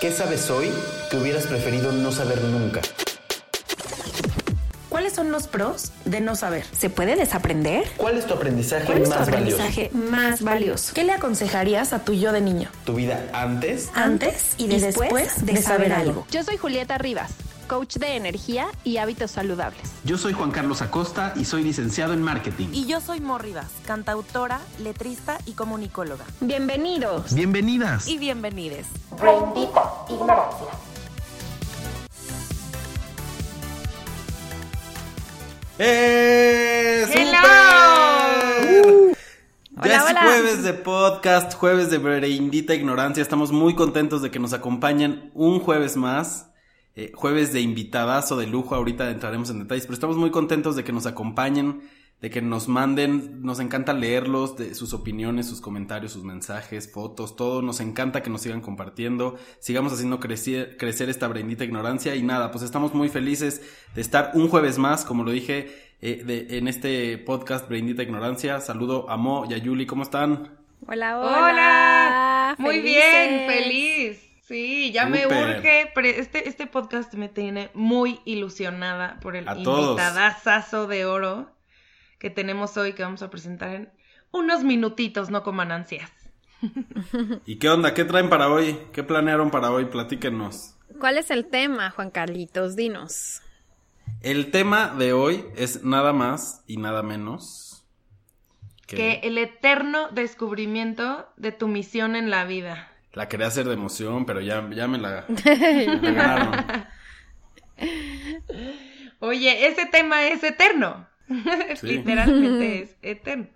¿Qué sabes hoy que hubieras preferido no saber nunca? ¿Cuáles son los pros de no saber? ¿Se puede desaprender? ¿Cuál es tu aprendizaje ¿Cuál es tu más aprendizaje más valioso? ¿Qué le aconsejarías a tu yo de niño? valioso? ¿Tu vida antes? Antes y después de saber algo. Yo soy Julieta Rivas, coach de energía y hábitos saludables. Yo soy Juan Carlos Acosta y soy licenciado en marketing. Y yo soy Mor Rivas, cantautora, letrista y comunicóloga. Bienvenidos. Bienvenidas. Y bienvenides. ¡Eh! ¡Hello! ¡Súper! Ya Hola, es hola. jueves de podcast, jueves de Breindita Ignorancia. Estamos muy contentos de que nos acompañen un jueves más. Eh, jueves de invitadazo de lujo. Ahorita entraremos en detalles, pero estamos muy contentos de que nos acompañen, de que nos manden. Nos encanta leerlos, de sus opiniones, sus comentarios, sus mensajes, fotos, todo. Nos encanta que nos sigan compartiendo. Sigamos haciendo crecer, crecer esta Breindita Ignorancia. Y nada, pues estamos muy felices de estar un jueves más, como lo dije eh, de- en este podcast Breindita Ignorancia. Saludo a Mo y a Yuli, ¿cómo están? Hola, hola. Hola. Muy bien, feliz. Sí, ya me urge. pero Este, este podcast me tiene muy ilusionada por el invitadazazo de oro que tenemos hoy que vamos a presentar en unos minutitos, no coman ansias. ¿Y qué onda? ¿Qué traen para hoy? ¿Qué planearon para hoy? Platíquenos. ¿Cuál es el tema, Juan Carlitos? Dinos. El tema de hoy es nada más y nada menos Que el eterno descubrimiento de tu misión en la vida. La quería hacer de emoción, pero ya, ya me la me ganaron. Oye, ese tema es eterno. Sí. Literalmente es eterno.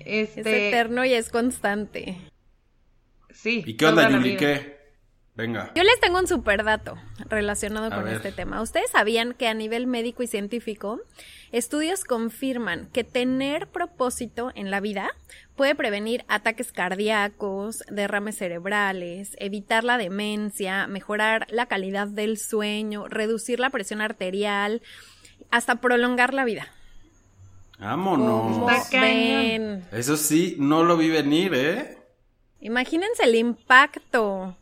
Es Este, eterno y es constante. Sí. ¿Y qué onda, la Yuli? ¿Qué? Venga. Yo les tengo un super dato relacionado A con ver. este tema. ¿Ustedes sabían que a nivel médico y científico, estudios confirman que tener propósito en la vida puede prevenir ataques cardíacos, derrames cerebrales, evitar la demencia, mejorar la calidad del sueño, reducir la presión arterial, hasta prolongar la vida? Vámonos. Ven, Eso sí, no lo vi venir, ¿eh? imagínense el impacto.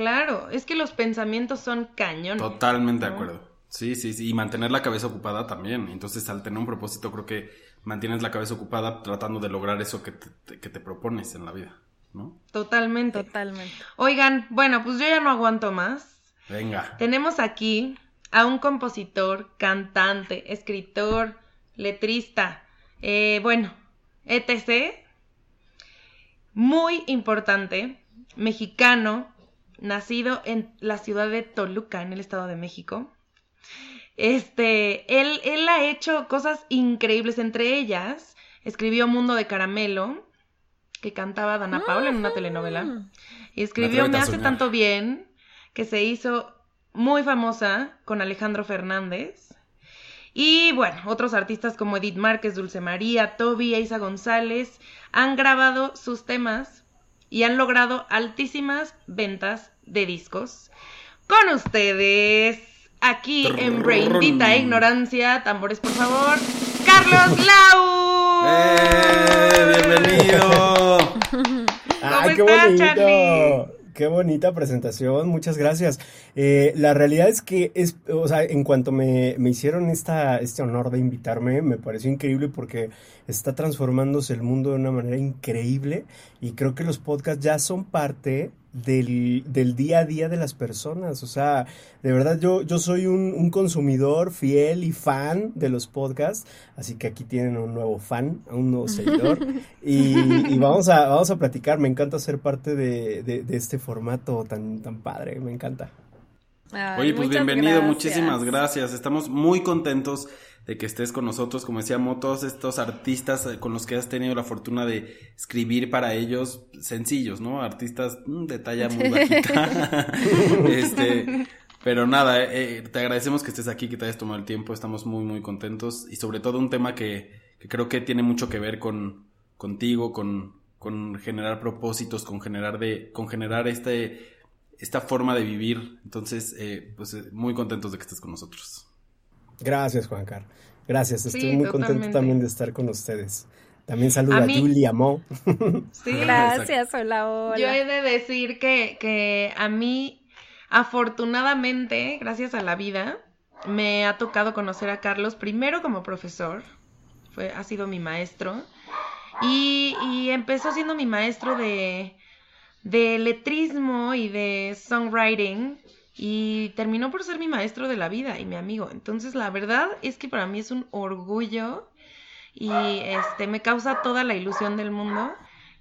Claro, es que los pensamientos son cañones. Totalmente de acuerdo. Sí, sí, sí. Y mantener la cabeza ocupada también. Entonces, al tener un propósito, creo que mantienes la cabeza ocupada tratando de lograr eso que te, que te propones en la vida, ¿no? Totalmente. Totalmente. Oigan, bueno, pues yo ya no aguanto más. Venga. Tenemos aquí a un compositor, cantante, escritor, letrista, eh, bueno, etc. Muy importante, mexicano, nacido en la ciudad de Toluca, en el Estado de México. Este, él, él ha hecho cosas increíbles, entre ellas escribió Mundo de Caramelo, que cantaba Dana Paula en una telenovela. Y escribió Me hace tanto bien, que se hizo muy famosa con Alejandro Fernández. Y bueno, otros artistas como Edith Márquez, Dulce María, Toby, Eiza González han grabado sus temas y han logrado altísimas ventas de discos. Con ustedes, aquí en Braindita Ignorancia, tambores por favor, Carlos Lau. ¡Eh! ¡Bienvenido! ¡Ay, qué estás, bonito! Charlie? Qué bonita presentación, muchas gracias. Eh, la realidad es que, es, o sea, en cuanto me, me hicieron esta, este honor de invitarme, me pareció increíble porque está transformándose el mundo de una manera increíble y creo que los podcasts ya son parte del, del día a día de las personas. O sea, de verdad yo, yo soy un, un consumidor fiel y fan de los podcasts, así que aquí tienen un nuevo fan, un nuevo seguidor. Y, y vamos, a, vamos a platicar, me encanta ser parte de, de- de este formato tan, tan padre, me encanta. Ay, Oye, pues bienvenido, gracias. muchísimas gracias. Estamos muy contentos de que estés con nosotros, como decíamos, todos estos artistas eh, con los que has tenido la fortuna de escribir para ellos sencillos, ¿no? Artistas mm, de talla muy bajita. este, pero nada, eh, eh, te agradecemos que estés aquí, que te hayas tomado el tiempo, estamos muy, muy contentos y sobre todo un tema que, que creo que tiene mucho que ver con contigo, con, con generar propósitos, con generar de, con generar este esta forma de vivir. Entonces, eh, pues muy contentos de que estés con nosotros. Gracias, Juancar. Gracias, estoy Sí, muy contento también de estar con ustedes. También saluda a, Julia Mo. Sí, gracias, hola, hola. Yo he de decir que, que a mí, afortunadamente, gracias a la vida, me ha tocado conocer a Carlos primero como profesor, fue, ha sido mi maestro, y, y empezó siendo mi maestro de, de letrismo y de songwriting y terminó por ser mi maestro de la vida y mi amigo. Entonces, la verdad es que para mí es un orgullo y este me causa toda la ilusión del mundo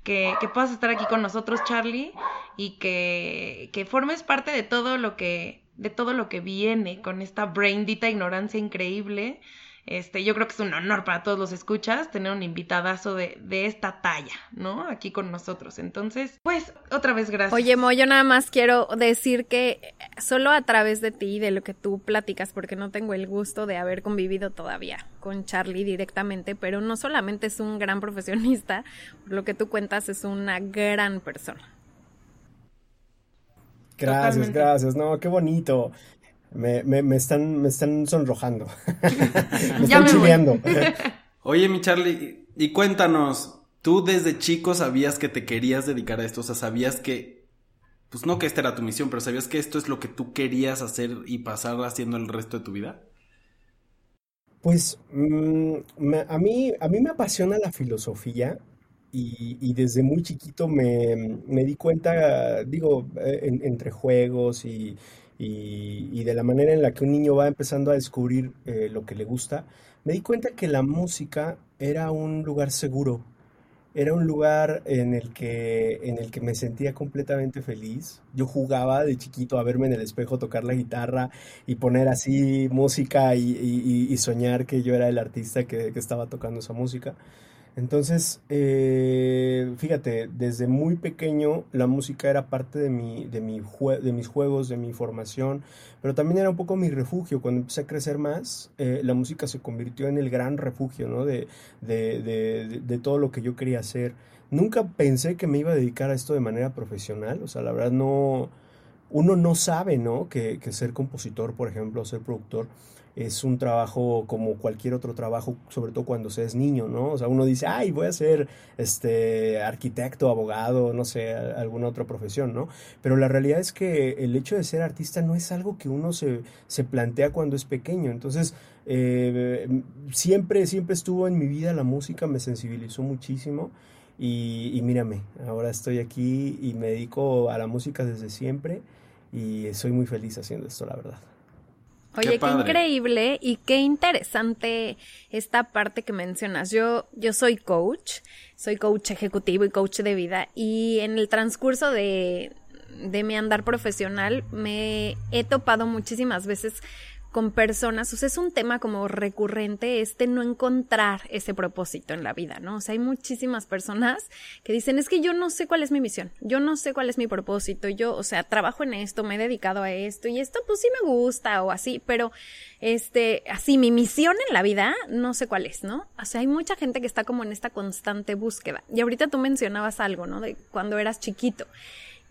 que, que puedas estar aquí con nosotros, Charlie, y que, que formes parte de todo lo que de todo lo que viene con esta braindita ignorancia increíble este, yo creo que es un honor para todos los escuchas tener un invitadazo de, de esta talla, ¿no? Aquí con nosotros. Entonces, pues, otra vez gracias. Oye, Mo, yo nada más quiero decir que solo a través de ti, de lo que tú platicas, porque no tengo el gusto de haber convivido todavía con Charlie directamente, pero no solamente es un gran profesionista, por lo que tú cuentas, es una gran persona. Gracias, gracias. No, qué bonito. Me, me, me, están, me están sonrojando. me están chileando. Oye, mi Charlie, y cuéntanos, ¿tú desde chico sabías que te querías dedicar a esto? O sea, sabías que, pues no que esta era tu misión, pero sabías que esto es lo que tú querías hacer y pasar haciendo el resto de tu vida? Pues mm, a, mí, a mí me apasiona la filosofía y, y desde muy chiquito me, me di cuenta, digo, eh, entre juegos y, y, de la manera en la que un niño va empezando a descubrir eh, lo que le gusta, me di cuenta que la música era un lugar seguro, era un lugar en el que, en el que me sentía completamente feliz. Yo jugaba de chiquito a verme en el espejo, tocar la guitarra y poner así música y, soñar que yo era el artista que, que estaba tocando esa música. Entonces, eh, fíjate, desde muy pequeño la música era parte de, mi, de, mi de mis juegos, de mi formación, pero también era un poco mi refugio. Cuando empecé a crecer más, eh, la música se convirtió en el gran refugio ¿no? de, de, de, todo lo que yo quería hacer. Nunca pensé que me iba a dedicar a esto de manera profesional, o sea, la verdad no, uno no sabe, ¿no? Que ser compositor, por ejemplo, ser productor, es un trabajo como cualquier otro trabajo, sobre todo cuando se es niño, ¿no? O sea, uno dice, ay, voy a ser este arquitecto, abogado, no sé, alguna otra profesión, ¿no? Pero la realidad es que el hecho de ser artista no es algo que uno se, se plantea cuando es pequeño. Entonces, eh, siempre, siempre estuvo en mi vida la música, me sensibilizó muchísimo. Y, y mírame, ahora estoy aquí y me dedico a la música desde siempre y soy muy feliz haciendo esto, la verdad. Oye, qué, increíble y qué interesante esta parte que mencionas. Yo, yo soy coach, soy coach ejecutivo y coach de vida y en el transcurso de, de mi andar profesional me he topado muchísimas veces con personas, o sea, es un tema como recurrente este no encontrar ese propósito en la vida, ¿no? O sea, hay muchísimas personas que dicen, es que yo no sé cuál es mi misión, yo no sé cuál es mi propósito, yo, o sea, trabajo en esto, me he dedicado a esto y esto pues sí me gusta o así, pero este, así, mi misión en la vida, no sé cuál es, ¿no? O sea, hay mucha gente que está como en esta constante búsqueda. Y ahorita tú mencionabas algo, ¿no? De cuando eras chiquito.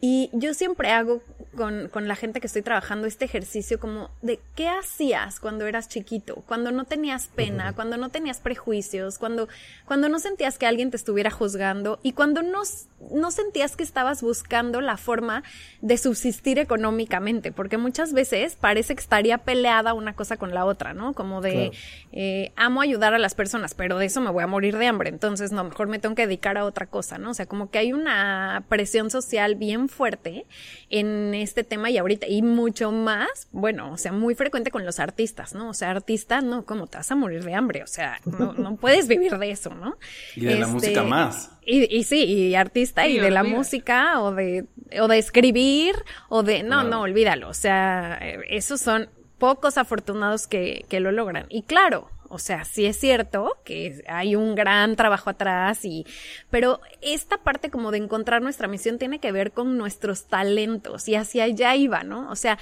Y yo siempre hago con, con, la gente que estoy trabajando este ejercicio como de qué hacías cuando eras chiquito, cuando no tenías pena, cuando no tenías prejuicios, cuando, cuando no sentías que alguien te estuviera juzgando y cuando no, no sentías que estabas buscando la forma de subsistir económicamente, porque muchas veces parece que estaría peleada una cosa con la otra, ¿no? Como de eh, amo ayudar a las personas, pero de eso me voy a morir de hambre, entonces no, mejor me tengo que dedicar a otra cosa, ¿no? O sea, como que hay una presión social bien fuerte en este tema y ahorita, y mucho más, bueno, o sea, muy frecuente con los artistas, ¿no? O sea, artista, no, ¿cómo te vas a morir de hambre? O sea, no, no puedes vivir de eso, ¿no? Y de la este, música más. Y, y, sí, y artista y, de la música o de, o de escribir o de, no, no, olvídalo. O sea, esos son pocos afortunados que, que lo logran. Y claro, o sea, sí es cierto que hay un gran trabajo atrás y, pero esta parte como de encontrar nuestra misión tiene que ver con nuestros talentos y hacia allá iba, ¿no? O sea,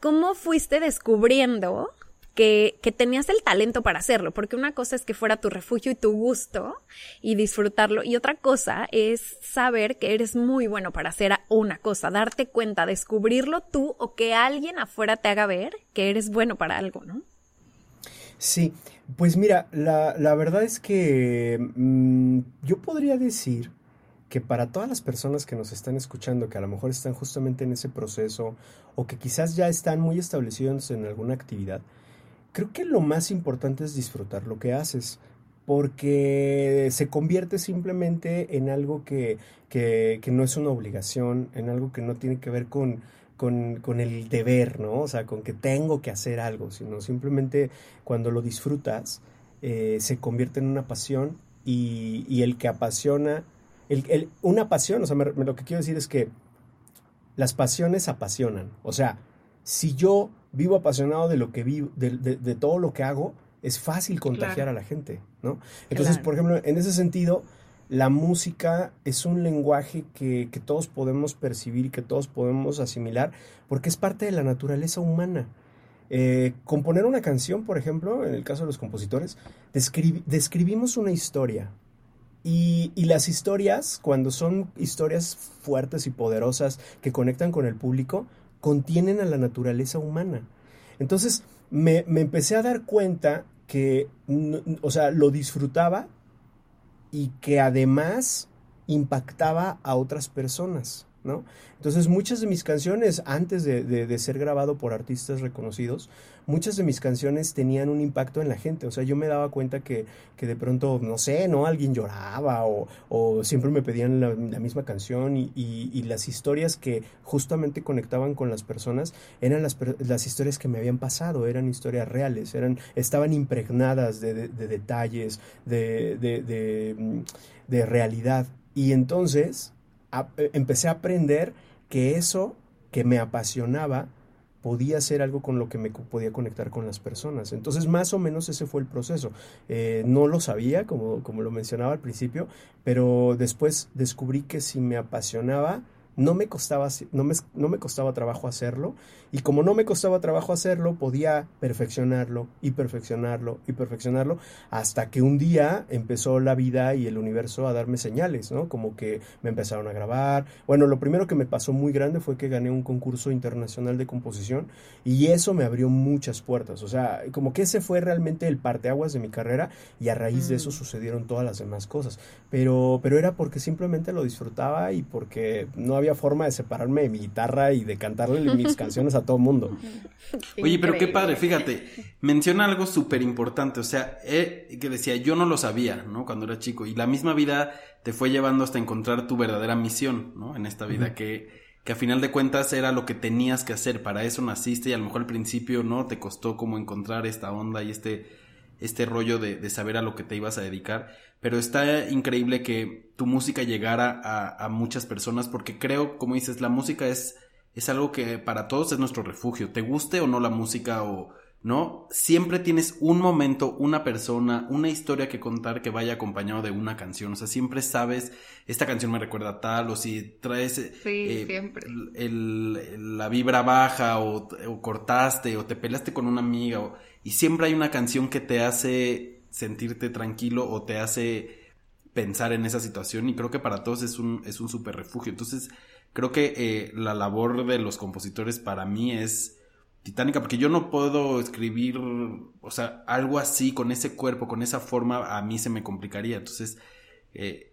¿cómo fuiste descubriendo que, que, tenías el talento para hacerlo, porque una cosa es que fuera tu refugio y tu gusto y disfrutarlo, y otra cosa es saber que eres muy bueno para hacer una cosa, darte cuenta, descubrirlo tú o que alguien afuera te haga ver que eres bueno para algo, ¿no? Sí, pues mira, la, la verdad es que mm, yo podría decir que para todas las personas que nos están escuchando, que a lo mejor están justamente en ese proceso o que quizás ya están muy establecidos en alguna actividad, creo que lo más importante es disfrutar lo que haces, porque se convierte simplemente en algo que, que, que no es una obligación, en algo que no tiene que ver con, con, con, el deber, ¿no? O sea, con que tengo que hacer algo, sino simplemente cuando lo disfrutas, eh, se convierte en una pasión y, y el que apasiona el, una pasión, o sea, lo que quiero decir es que las pasiones apasionan. O sea, si yo vivo apasionado de lo que vivo, de, todo lo que hago, es fácil contagiar a la gente, ¿no? Entonces, por ejemplo, en ese sentido, la música es un lenguaje que, que, todos podemos percibir, que todos podemos asimilar, porque es parte de la naturaleza humana. Eh, componer una canción, por ejemplo, en el caso de los compositores, describimos una historia, y, las historias, cuando son historias fuertes y poderosas que conectan con el público, contienen a la naturaleza humana. Entonces me, me empecé a dar cuenta que, o sea, lo disfrutaba y que además impactaba a otras personas. Entonces muchas de mis canciones, antes de, ser grabado por artistas reconocidos, muchas de mis canciones tenían un impacto en la gente. O sea, yo me daba cuenta que, de pronto, no sé, ¿no? Alguien lloraba o, siempre me pedían la, misma canción y, las historias que justamente conectaban con las personas eran las, las, historias que me habían pasado, eran historias reales, eran, estaban impregnadas de, detalles, de, de realidad. Y entonces eh, empecé a aprender que eso que me apasionaba podía ser algo con lo que me podía conectar con las personas. Entonces, más o menos ese fue el proceso. Eh, no lo sabía, como, como lo mencionaba al principio, pero después descubrí que si me apasionaba, no me costaba, no me, no me costaba trabajo hacerlo y como no me costaba trabajo hacerlo, podía perfeccionarlo y perfeccionarlo y perfeccionarlo hasta que un día empezó la vida y el universo a darme señales, ¿no? Como que me empezaron a grabar. Bueno, lo primero que me pasó muy grande fue que gané un concurso internacional de composición y eso me abrió muchas puertas. O sea, como que ese fue realmente el parteaguas de mi carrera y a raíz de eso mm. sucedieron todas las demás cosas. Pero, pero era porque simplemente lo disfrutaba y porque no había forma de separarme de mi guitarra y de cantarle mis canciones a todo el mundo. Oye, pero qué padre, fíjate, menciona algo súper importante, o sea, eh, que decía, yo no lo sabía, ¿no? Cuando era chico, y la misma vida te fue llevando hasta encontrar tu verdadera misión, ¿no? En esta vida, que, que a final de cuentas era lo que tenías que hacer, para eso naciste y a lo mejor al principio, ¿no? Te costó como encontrar esta onda y este, este rollo de, de saber a lo que te ibas a dedicar, pero está increíble que tu música llegara a, a, muchas personas porque creo, como dices, la música es, es algo que para todos es nuestro refugio, te guste o no la música o no, siempre tienes un momento, una persona, una historia que contar que vaya acompañado de una canción, o sea, siempre sabes, esta canción me recuerda a tal, o si traes eh, El, la vibra baja o, o, cortaste o te peleaste con una amiga o, y siempre hay una canción que te hace sentirte tranquilo o te hace pensar en esa situación y creo que para todos es un, es un super refugio. Entonces, creo que eh, la labor de los compositores para mí es titánica porque yo no puedo escribir, o sea, algo así con ese cuerpo, con esa forma, a mí se me complicaría. Entonces, eh,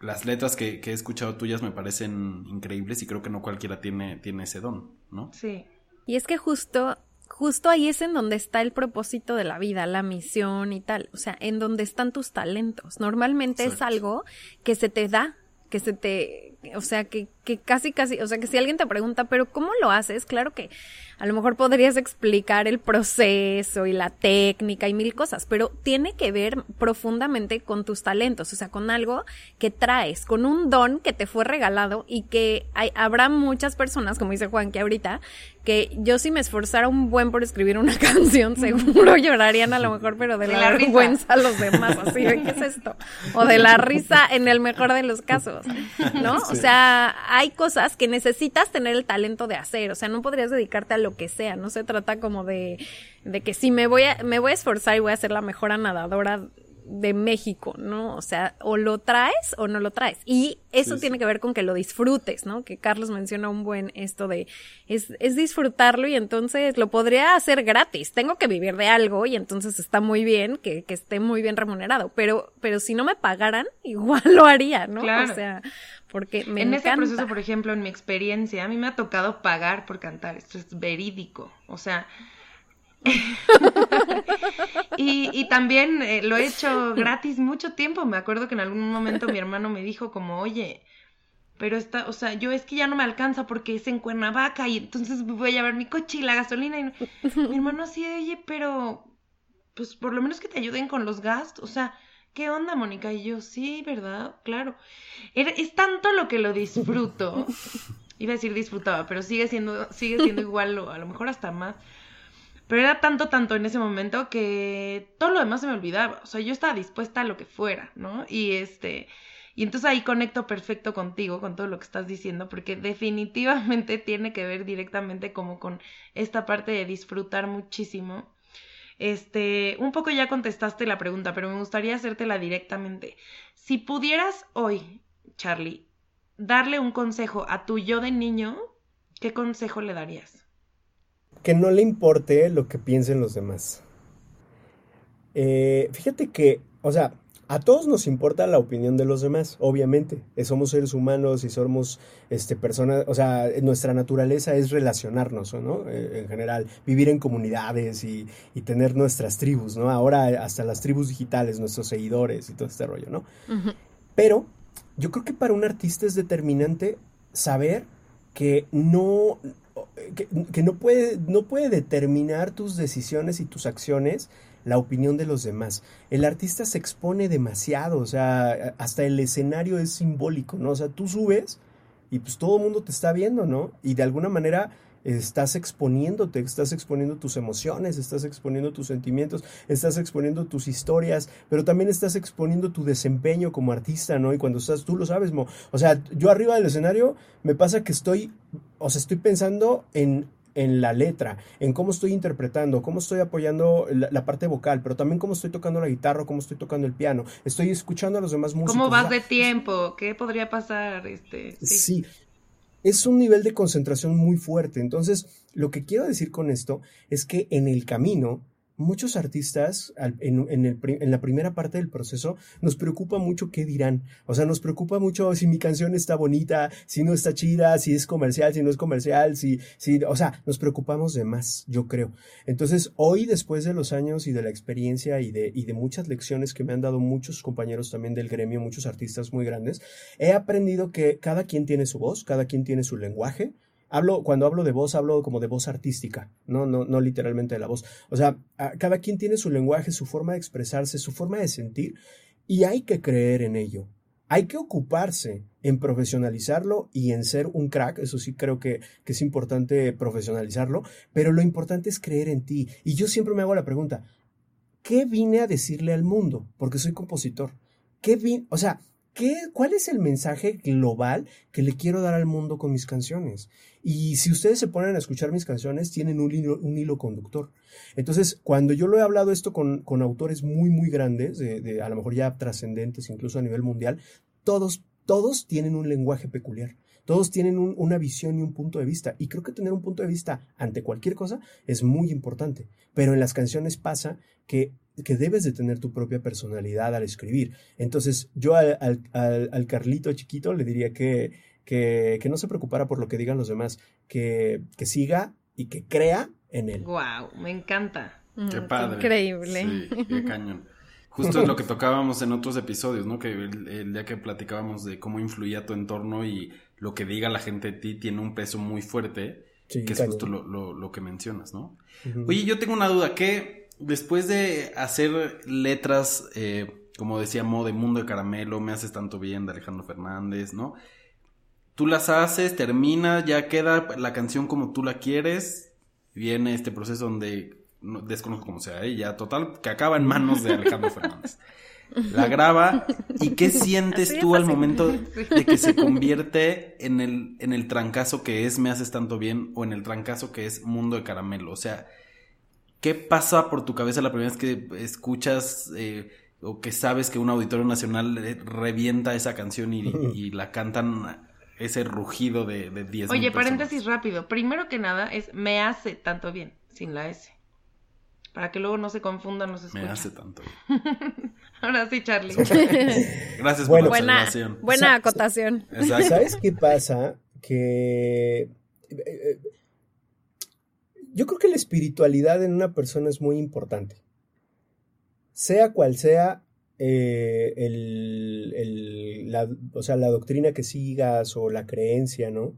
las letras que, que, he escuchado tuyas me parecen increíbles y creo que no cualquiera tiene, tiene ese don, ¿no? Sí. Y es que justo justo ahí es en donde está el propósito de la vida, la misión y tal, o sea, en donde están tus talentos. Normalmente es algo que se te da, que se te, o sea, que, que casi, casi, o sea, que si alguien te pregunta, pero ¿cómo lo haces? Claro que a lo mejor podrías explicar el proceso y la técnica y mil cosas, pero tiene que ver profundamente con tus talentos, o sea, con algo que traes, con un don que te fue regalado y que hay, habrá muchas personas, como dice Juan que ahorita, que yo si me esforzara un buen por escribir una canción, seguro llorarían a lo mejor, pero de, la, vergüenza a los demás, así de qué es esto, o de la risa en el mejor de los casos, ¿no? O sea, hay cosas que necesitas tener el talento de hacer, o sea, no podrías dedicarte a lo que sea, no se trata como de, de que si me voy a, me voy a esforzar y voy a ser la mejor nadadora de México, ¿no? O sea, o lo traes o no lo traes. Y eso tiene que ver con que lo disfrutes, ¿no? Que Carlos menciona un buen esto de es, es disfrutarlo y entonces lo podría hacer gratis. Tengo que vivir de algo y entonces está muy bien que, que esté muy bien remunerado. Pero, pero si no me pagaran, igual lo haría, ¿no? Claro. O sea, porque me en encanta. ese proceso, por ejemplo, en mi experiencia, a mí me ha tocado pagar por cantar. Esto es verídico. O sea. y, y también eh, lo he hecho gratis mucho tiempo. Me acuerdo que en algún momento mi hermano me dijo como, oye, pero está, o sea, yo es que ya no me alcanza porque es en Cuernavaca y entonces voy a llevar mi coche y la gasolina. Y mi hermano así, oye, pero pues por lo menos que te ayuden con los gastos. O sea, ¿qué onda, Mónica? Y yo, sí, ¿verdad? Claro. Es tanto lo que lo disfruto. Iba a decir disfrutaba, pero sigue siendo, sigue siendo igual, o a lo mejor hasta más. Pero era tanto, tanto en ese momento que todo lo demás se me olvidaba. O sea, yo estaba dispuesta a lo que fuera, ¿no? Y este. Y entonces ahí conecto perfecto contigo, con todo lo que estás diciendo, porque definitivamente tiene que ver directamente como con esta parte de disfrutar muchísimo. Este, un poco ya contestaste la pregunta, pero me gustaría hacértela directamente. Si pudieras hoy, Charlie, darle un consejo a tu yo de niño, ¿qué consejo le darías? Que no le importe lo que piensen los demás. Eh, fíjate que, o sea, a todos nos importa la opinión de los demás, obviamente. Eh, Somos seres humanos y somos este, personas, o sea, nuestra naturaleza es relacionarnos, ¿no? Eh, en general, vivir en comunidades y, y tener nuestras tribus, ¿no? Ahora hasta las tribus digitales, nuestros seguidores y todo este rollo, ¿no? Pero yo creo que para un artista es determinante saber que no, que, no, puede, no puede determinar tus decisiones y tus acciones la opinión de los demás. El artista se expone demasiado, o sea, hasta el escenario es simbólico, ¿no? O sea, tú subes y pues todo el mundo te está viendo, ¿no? Y de alguna manera estás exponiéndote, estás exponiendo tus emociones, estás exponiendo tus sentimientos, estás exponiendo tus historias, pero también estás exponiendo tu desempeño como artista, ¿no? Y cuando estás, tú lo sabes, Mo. O sea, yo arriba del escenario me pasa que estoy, o sea, estoy pensando en en la letra, en cómo estoy interpretando, cómo estoy apoyando la, la, parte vocal, pero también cómo estoy tocando la guitarra, cómo estoy tocando el piano. Estoy escuchando a los demás músicos. ¿Cómo vas de tiempo? ¿Qué podría pasar? Este, sí. sí. Es un nivel de concentración muy fuerte. Entonces, lo que quiero decir con esto es que en el camino muchos artistas en, en, la primera parte del proceso nos preocupa mucho qué dirán. O sea, nos preocupa mucho si mi canción está bonita, si no está chida, si es comercial, si no es comercial, si, si, o sea, nos preocupamos de más, yo creo. Entonces, hoy, después de los años y de la experiencia y de, y de muchas lecciones que me han dado muchos compañeros también del gremio, muchos artistas muy grandes, he aprendido que cada quien tiene su voz, cada quien tiene su lenguaje, Hablo, cuando hablo de voz, hablo como de voz artística, no, no, no literalmente de la voz. O sea, cada quien tiene su lenguaje, su forma de expresarse, su forma de sentir, y hay que creer en ello. Hay que ocuparse en profesionalizarlo y en ser un crack, eso sí creo que, que es importante profesionalizarlo, pero lo importante es creer en ti. Y yo siempre me hago la pregunta, ¿qué vine a decirle al mundo? Porque soy compositor. ¿Qué vine, o sea, ¿Qué, ¿Cuál es el mensaje global que le quiero dar al mundo con mis canciones? Y si ustedes se ponen a escuchar mis canciones, tienen un hilo, un hilo conductor. Entonces, cuando yo lo he hablado esto con, con autores muy, muy grandes, de, a lo mejor ya trascendentes, incluso a nivel mundial, todos, todos tienen un lenguaje peculiar. Todos tienen un, una visión y un punto de vista. Y creo que tener un punto de vista ante cualquier cosa es muy importante. Pero en las canciones pasa que que debes de tener tu propia personalidad al escribir. Entonces, yo al, al, al Carlito chiquito le diría que, que, que, no se preocupara por lo que digan los demás, que, que siga y que crea en él. Wow, me encanta. Qué padre. Increíble. Sí, qué cañón. Justo es lo que tocábamos en otros episodios, ¿no? Que el, el, día que platicábamos de cómo influía tu entorno y lo que diga la gente de ti tiene un peso muy fuerte, sí, que es justo lo, lo, lo, que mencionas, ¿no? Uh -huh. Oye, yo tengo una duda, ¿qué después de hacer letras, eh, como decíamos, de Mundo de Caramelo, Me Haces Tanto Bien, de Alejandro Fernández, ¿no? Tú las haces, termina, ya queda la canción como tú la quieres, viene este proceso donde, no, desconozco cómo sea, ¿eh? ya total, que acaba en manos de Alejandro Fernández. La graba y qué sientes tú al momento de que se convierte en el, en el trancazo que es Me Haces Tanto Bien o en el trancazo que es Mundo de Caramelo, o sea... ¿Qué pasa por tu cabeza la primera vez que escuchas, eh, o que sabes que un auditorio nacional eh, revienta esa canción y, y la cantan ese rugido de, de 10 Oye, mil personas. paréntesis rápido. Primero que nada es me hace tanto bien, sin la S. Para que luego no se confundan los Me escuchas. hace tanto. Ahora sí, Charlie. Gracias Bueno. por la Buena, observación. buena acotación. Exacto. ¿Sabes qué pasa? Que eh, eh, yo creo que la espiritualidad en una persona es muy importante. Sea cual sea eh, el, el- la, o sea, la doctrina que sigas o la creencia, ¿no?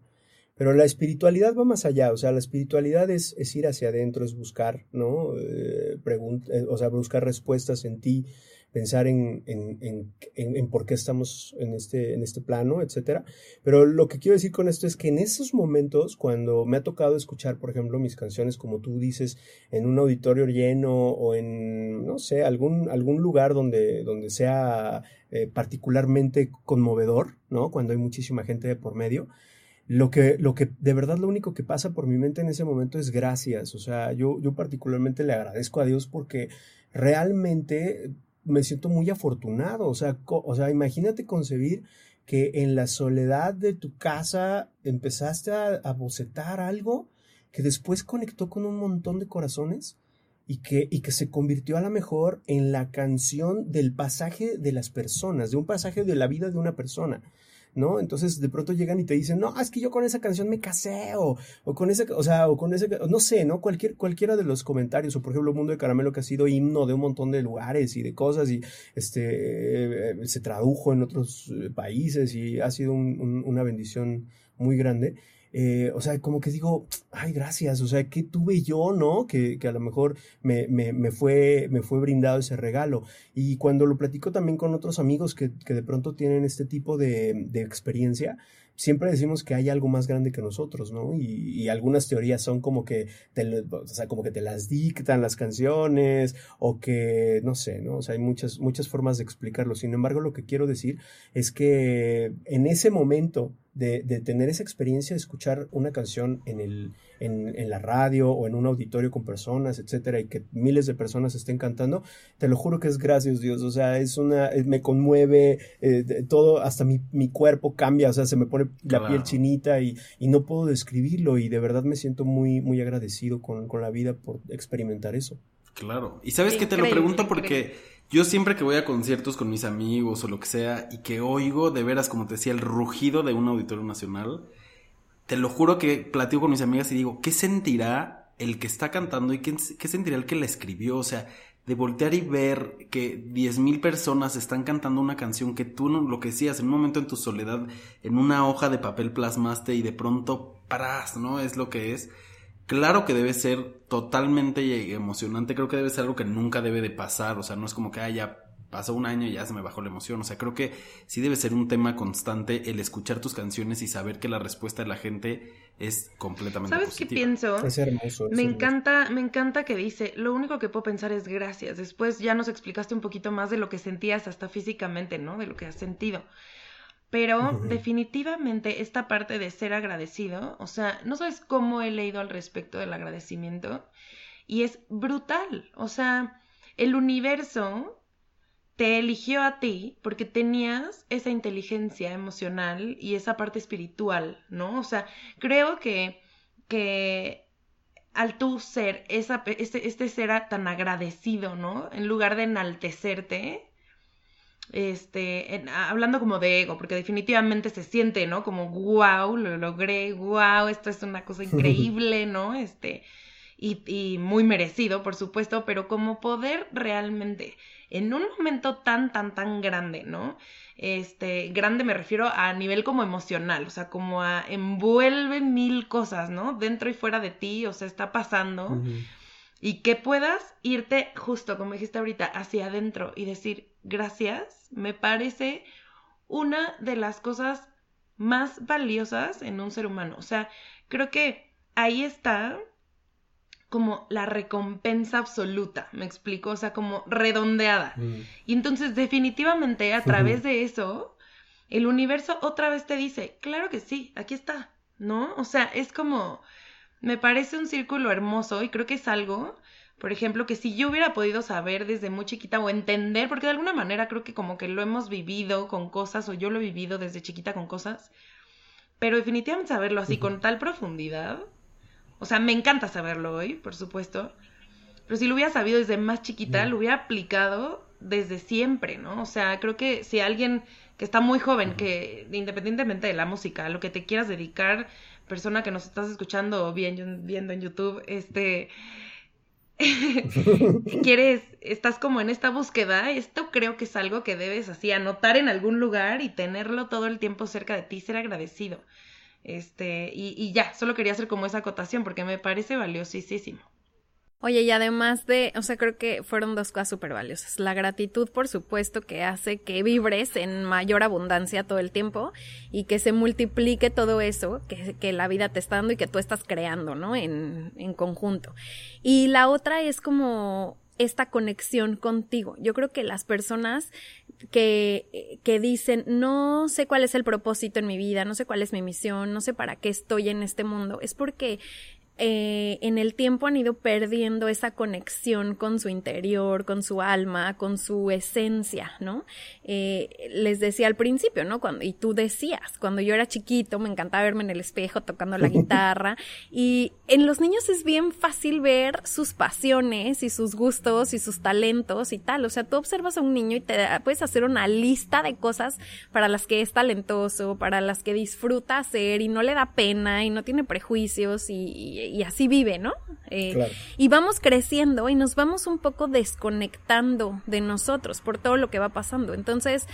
Pero la espiritualidad va más allá, o sea, la espiritualidad es, es ir hacia adentro, es buscar, ¿no? Eh, eh, o sea, buscar respuestas en ti, pensar en, en, en, en- por qué estamos en este, en este plano, etcétera. Pero lo que quiero decir con esto es que en esos momentos, cuando me ha tocado escuchar, por ejemplo, mis canciones, como tú dices, en un auditorio lleno o en, no sé, algún, algún lugar donde, donde sea eh, particularmente conmovedor, ¿no? Cuando hay muchísima gente de por medio. Lo que, lo que, de verdad, lo único que pasa por mi mente en ese momento es gracias. O sea, yo, yo particularmente le agradezco a Dios porque realmente me siento muy afortunado. O sea, o sea, imagínate concebir que en la soledad de tu casa empezaste a, a bocetar algo que después conectó con un montón de corazones y que, y que se convirtió a lo mejor en la canción del pasaje de las personas, de un pasaje de la vida de una persona. ¿No? Entonces de pronto llegan y te dicen, no, es que yo con esa canción me casé, o, con ese, o sea, o con ese, no sé, ¿no? Cualquier, cualquiera de los comentarios, o por ejemplo, Mundo de Caramelo que ha sido himno de un montón de lugares y de cosas, y este, eh, se tradujo en otros eh, países y ha sido un- una bendición muy grande. Eh, o sea, como que digo, ay, gracias, o sea, ¿qué tuve yo, no? Que, que a lo mejor me, me, me, fue, me fue brindado ese regalo. Y cuando lo platico también con otros amigos que, que de pronto tienen este tipo de, de experiencia, siempre decimos que hay algo más grande que nosotros, ¿no? Y, y algunas teorías son como que te, o sea, como que te las dictan las canciones o que, no sé, ¿no? O sea, hay muchas, muchas formas de explicarlo. Sin embargo, lo que quiero decir es que en ese momento de, de tener esa experiencia de escuchar una canción en, el, en, en la radio o en un auditorio con personas, etcétera, y que miles de personas estén cantando, te lo juro que es gracias Dios, o sea, es una, eh, me conmueve, eh, de- todo, hasta mi, mi cuerpo cambia, o sea, se me pone la Claro. piel chinita y, y no puedo describirlo y de verdad me siento muy, muy agradecido con, con la vida por experimentar eso. Claro. Y sabes que te lo pregunto porque increíble. Yo siempre que voy a conciertos con mis amigos o lo que sea y que oigo de veras, como te decía, el rugido de un auditorio nacional, te lo juro que platico con mis amigas y digo, ¿qué sentirá el que está cantando y qué, sentirá el que la escribió? O sea, de voltear y ver que 10.000 personas están cantando una canción que tú, lo que decías, en un momento en tu soledad, en una hoja de papel plasmaste y de pronto paras, ¿no? Es lo que es. Claro que debe ser totalmente emocionante, creo que debe ser algo que nunca debe de pasar, o sea, no es como que ah, ya pasó un año y ya se me bajó la emoción, o sea, creo que sí debe ser un tema constante el escuchar tus canciones y saber que la respuesta de la gente es completamente ¿Sabes qué pienso? Es hermoso. es Me hermoso. encanta, me encanta que dice, lo único que puedo pensar es gracias. Después ya nos explicaste un poquito más de lo que sentías hasta físicamente, ¿no? De lo que has sentido. Pero definitivamente esta parte de ser agradecido, o sea, no sabes cómo he leído al respecto del agradecimiento y es brutal. O sea, el universo te eligió a ti porque tenías esa inteligencia emocional y esa parte espiritual, ¿no? O sea, creo que, que al tú ser esa, este, este ser tan agradecido, ¿no? En lugar de enaltecerte, este, en- hablando como de ego, porque definitivamente se siente, ¿no? Como, wow, lo logré, wow, esto es una cosa increíble, ¿no? Este, y, y muy merecido, por supuesto, pero como poder realmente, en un momento tan, tan, tan grande, ¿no? Este, grande me refiero a nivel como emocional, o sea, como a envuelve mil cosas, ¿no? Dentro y fuera de ti, o sea, está pasando. Y que puedas irte justo, como dijiste ahorita, hacia adentro y decir gracias, me parece una de las cosas más valiosas en un ser humano. O sea, creo que ahí está como la recompensa absoluta, me explico, o sea, como redondeada. Mm. Y entonces definitivamente a través de eso, el universo otra vez te dice, claro que sí, aquí está, ¿no? O sea, es como, me parece un círculo hermoso y creo que es algo, por ejemplo, que si yo hubiera podido saber desde muy chiquita o entender, porque de alguna manera creo que como que lo hemos vivido con cosas o yo lo he vivido desde chiquita con cosas, pero definitivamente saberlo así con tal profundidad, o sea, me encanta saberlo hoy, por supuesto, pero si lo hubiera sabido desde más chiquita, lo hubiera aplicado desde siempre, ¿no? O sea, creo que si alguien que está muy joven, que independientemente de la música, lo que te quieras dedicar, persona que nos estás escuchando o viendo en YouTube, este, quieres, estás como en esta búsqueda, esto creo que es algo que debes así anotar en algún lugar y tenerlo todo el tiempo cerca de ti, ser agradecido. Este, y, y ya, solo quería hacer como esa acotación porque me parece valiosísimo. Oye, y además de, o sea, creo que fueron dos cosas súper valiosas. La gratitud, por supuesto, que hace que vibres en mayor abundancia todo el tiempo y que se multiplique todo eso que, que la vida te está dando y que tú estás creando, ¿no? En, en conjunto. Y la otra es como esta conexión contigo. Yo creo que las personas que, que dicen, no sé cuál es el propósito en mi vida, no sé cuál es mi misión, no sé para qué estoy en este mundo, es porque eh, en el tiempo han ido perdiendo esa conexión con su interior, con su alma, con su esencia, ¿no? Eh, les decía al principio, ¿no? Cuando, y tú decías, cuando yo era chiquito me encantaba verme en el espejo tocando la guitarra y en los niños es bien fácil ver sus pasiones y sus gustos y sus talentos y tal, o sea, tú observas a un niño y te puedes hacer una lista de cosas para las que es talentoso, para las que disfruta hacer y no le da pena y no tiene prejuicios y y así vive, ¿no? Eh, y vamos creciendo y nos vamos un poco desconectando de nosotros por todo lo que va pasando. Entonces,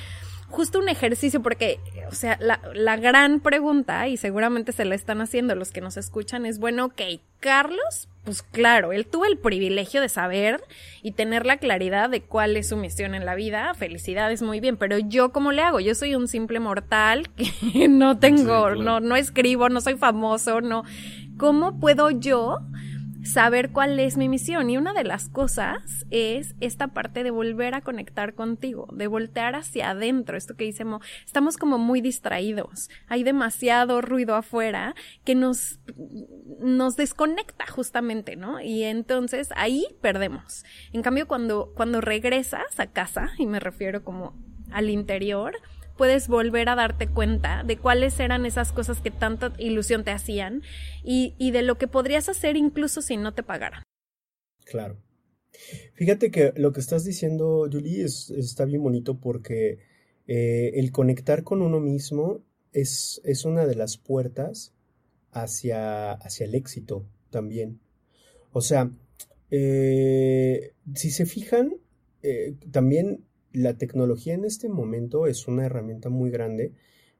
justo un ejercicio, porque, o sea, la, la, gran pregunta, y seguramente se la están haciendo los que nos escuchan, es, bueno, ok, Carlos, pues claro, él tuvo el privilegio de saber y tener la claridad de cuál es su misión en la vida, felicidades, muy bien, pero yo, ¿cómo le hago? Yo soy un simple mortal que no tengo, no, no escribo, no soy famoso, no, ¿Cómo puedo yo saber cuál es mi misión? Y una de las cosas es esta parte de volver a conectar contigo, de voltear hacia adentro, esto que dice estamos como muy distraídos, hay demasiado ruido afuera que nos, nos desconecta justamente, ¿no? Y entonces ahí perdemos. En cambio, cuando, cuando regresas a casa, y me refiero como al interior, puedes volver a darte cuenta de cuáles eran esas cosas que tanta ilusión te hacían y, de lo que podrías hacer incluso si no te pagaran. Claro. Fíjate que lo que estás diciendo, Julie, es, está bien bonito porque eh, el conectar con uno mismo es, es una de las puertas hacia, hacia el éxito también. O sea, eh, si se fijan, eh, también la tecnología en este momento es una herramienta muy grande,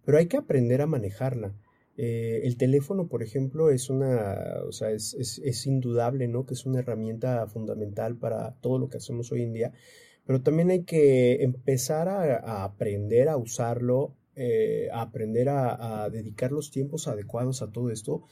pero hay que aprender a manejarla. Eh, el teléfono, por ejemplo, es una, o sea, es, indudable, ¿no? Que es una herramienta fundamental para todo lo que hacemos hoy en día, pero también hay que empezar a, aprender a usarlo, eh, a aprender a dedicar los tiempos adecuados a todo esto,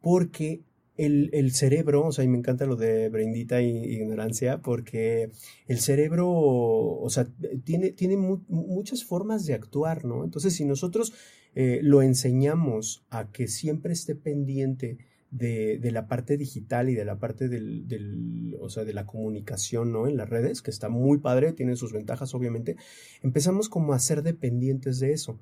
porque el, cerebro, o sea, y me encanta lo de Brendita y ignorancia, porque el cerebro, o sea, tiene, tiene muchas formas de actuar, ¿no? Entonces, si nosotros eh, lo enseñamos a que siempre esté pendiente de, de, la parte digital y de la parte del, del, o sea, de la comunicación, ¿no? En las redes, que está muy padre, tiene sus ventajas, obviamente, empezamos como a ser dependientes de eso.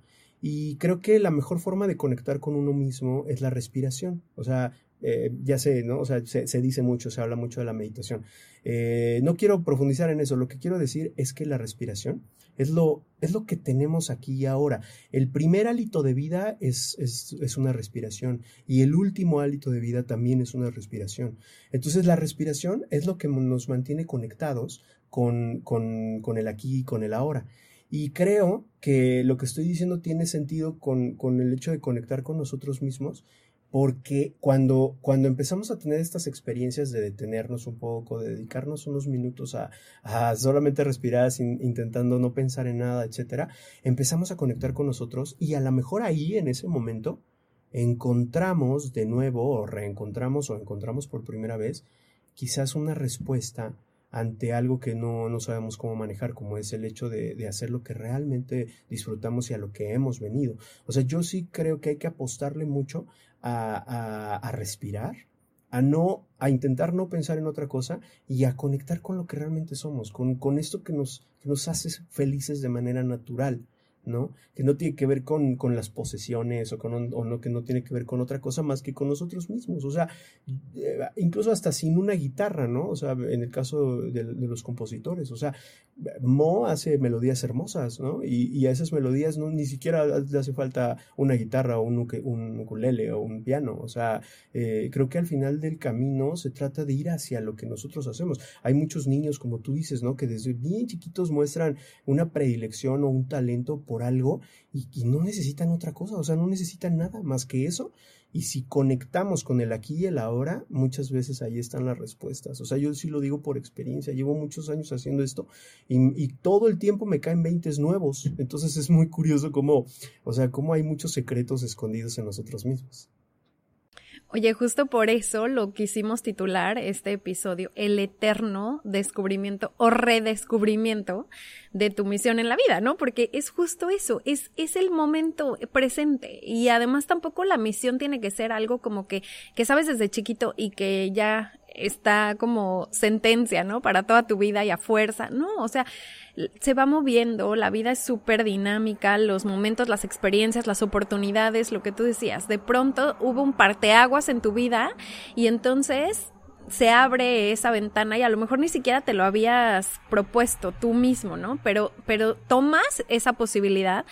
Y creo que la mejor forma de conectar con uno mismo es la respiración. O sea, eh, ya sé, ¿no? O sea, se, dice mucho, se habla mucho de la meditación. Eh, no quiero profundizar en eso, lo que quiero decir es que la respiración es lo, es lo que tenemos aquí y ahora. El primer hálito de vida es, es, una respiración y el último hálito de vida también es una respiración. Entonces la respiración es lo que nos mantiene conectados con, con, con el aquí y con el ahora. Y creo que lo que estoy diciendo tiene sentido con, con el hecho de conectar con nosotros mismos porque cuando, cuando empezamos a tener estas experiencias de detenernos un poco, de dedicarnos unos minutos a, solamente respirar sin, intentando no pensar en nada, etcétera, empezamos a conectar con nosotros y a lo mejor ahí, en ese momento, encontramos de nuevo o reencontramos o encontramos por primera vez quizás una respuesta ante algo que no, no sabemos cómo manejar, como es el hecho de, de, hacer lo que realmente disfrutamos y a lo que hemos venido. O sea, yo sí creo que hay que apostarle mucho a, a, respirar, a no, a intentar no pensar en otra cosa y a conectar con lo que realmente somos, con, con esto que nos, que nos hace felices de manera natural. ¿No? Que no tiene que ver con, con las posesiones o, con, o no, que no tiene que ver con otra cosa más que con nosotros mismos. O sea, eh, incluso hasta sin una guitarra, ¿no? O sea, en el caso de, los compositores, o sea, Mo hace melodías hermosas, ¿no? Y, y, a esas melodías no, ni siquiera le hace falta una guitarra o un, un ukulele o un piano. O sea, eh, creo que al final del camino se trata de ir hacia lo que nosotros hacemos. Hay muchos niños, como tú dices, ¿no? Que desde bien chiquitos muestran una predilección o un talento por algo y, y no necesitan otra cosa, o sea, no necesitan nada más que eso y si conectamos con el aquí y el ahora, muchas veces ahí están las respuestas. O sea, yo sí lo digo por experiencia. Llevo muchos años haciendo esto y, todo el tiempo me caen 20 nuevos. Entonces es muy curioso cómo, o sea, cómo hay muchos secretos escondidos en nosotros mismos. Oye, justo por eso lo quisimos titular este episodio, El eterno descubrimiento o redescubrimiento de tu misión en la vida, ¿no? Porque es justo eso, es, es el momento presente y además tampoco la misión tiene que ser algo como que, que sabes desde chiquito y que ya está como sentencia, ¿no? Para toda tu vida y a fuerza. No, o sea, se va moviendo, la vida es súper dinámica, los momentos, las experiencias, las oportunidades, lo que tú decías. De pronto hubo un parteaguas en tu vida y entonces se abre esa ventana y a lo mejor ni siquiera te lo habías propuesto tú mismo, ¿no? Pero, pero tomas esa posibilidad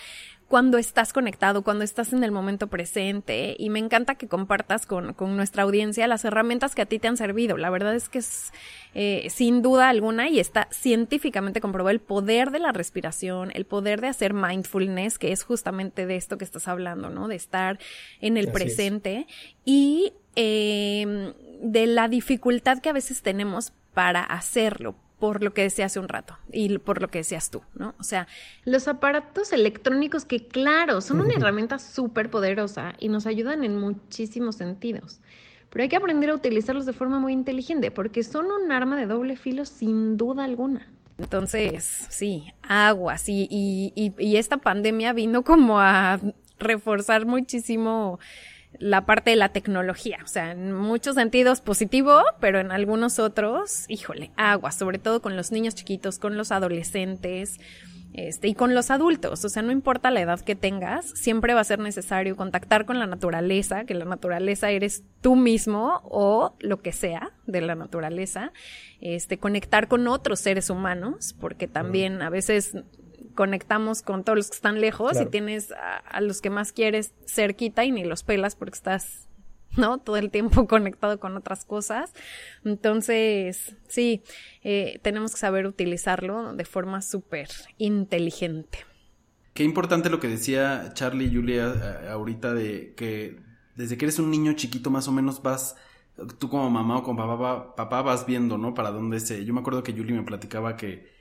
cuando estás conectado, cuando estás en el momento presente. Y me encanta que compartas con, con nuestra audiencia las herramientas que a ti te han servido. La verdad es que es eh, sin duda alguna y está científicamente comprobado el poder de la respiración, el poder de hacer mindfulness, que es justamente de esto que estás hablando, ¿no? De estar en el presente y eh, de la dificultad que a veces tenemos para hacerlo, por lo que decía hace un rato y por lo que decías tú, ¿no? O sea, los aparatos electrónicos que, claro, son una herramienta súper poderosa y nos ayudan en muchísimos sentidos. Pero hay que aprender a utilizarlos de forma muy inteligente porque son un arma de doble filo sin duda alguna. Entonces, sí, aguas. Y, y, y esta pandemia vino como a reforzar muchísimo la parte de la tecnología. O sea, en muchos sentidos positivo, pero en algunos otros, híjole, agua, sobre todo con los niños chiquitos, con los adolescentes. Este, y con los adultos, o sea, no importa la edad que tengas, siempre va a ser necesario contactar con la naturaleza, que la naturaleza eres tú mismo o lo que sea de la naturaleza, este, conectar con otros seres humanos, porque también a veces conectamos con todos los que están lejos y tienes a, los que más quieres cerquita y ni los pelas porque estás, ¿no? Todo el tiempo conectado con otras cosas. Entonces, sí, eh, tenemos que saber utilizarlo de forma súper inteligente. Qué importante lo que decía Charlie y Julia eh, ahorita de que desde que eres un niño chiquito más o menos vas tú como mamá o como papá, papá vas viendo, ¿no? Para dónde se... Yo me acuerdo que Julie me platicaba que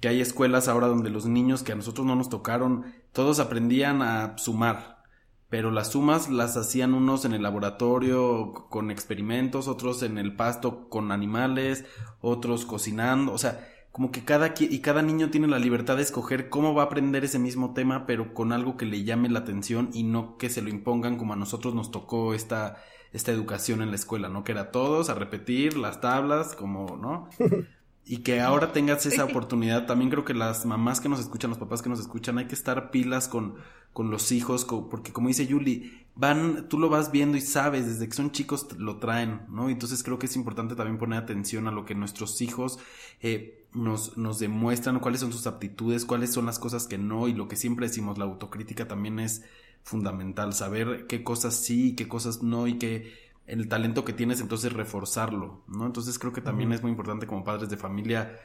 que hay escuelas ahora donde los niños que a nosotros no nos tocaron, todos aprendían a sumar, pero las sumas las hacían unos en el laboratorio con experimentos, otros en el pasto con animales, otros cocinando, o sea, como que cada y cada niño tiene la libertad de escoger cómo va a aprender ese mismo tema, pero con algo que le llame la atención y no que se lo impongan como a nosotros nos tocó esta esta educación en la escuela, ¿no? Que era todos a repetir las tablas, como, ¿no? y que ahora tengas esa oportunidad. También creo que las mamás que nos escuchan, los papás que nos escuchan, hay que estar pilas con, con los hijos, porque como dice Yuli, van, tú lo vas viendo y sabes, desde que son chicos lo traen, ¿no? Entonces creo que es importante también poner atención a lo que nuestros hijos eh, nos, nos demuestran, cuáles son sus aptitudes, cuáles son las cosas que no, y lo que siempre decimos, la autocrítica también es fundamental, saber qué cosas sí y qué cosas no, y qué el talento que tienes, entonces reforzarlo, ¿no? Entonces creo que también es muy importante como padres de familia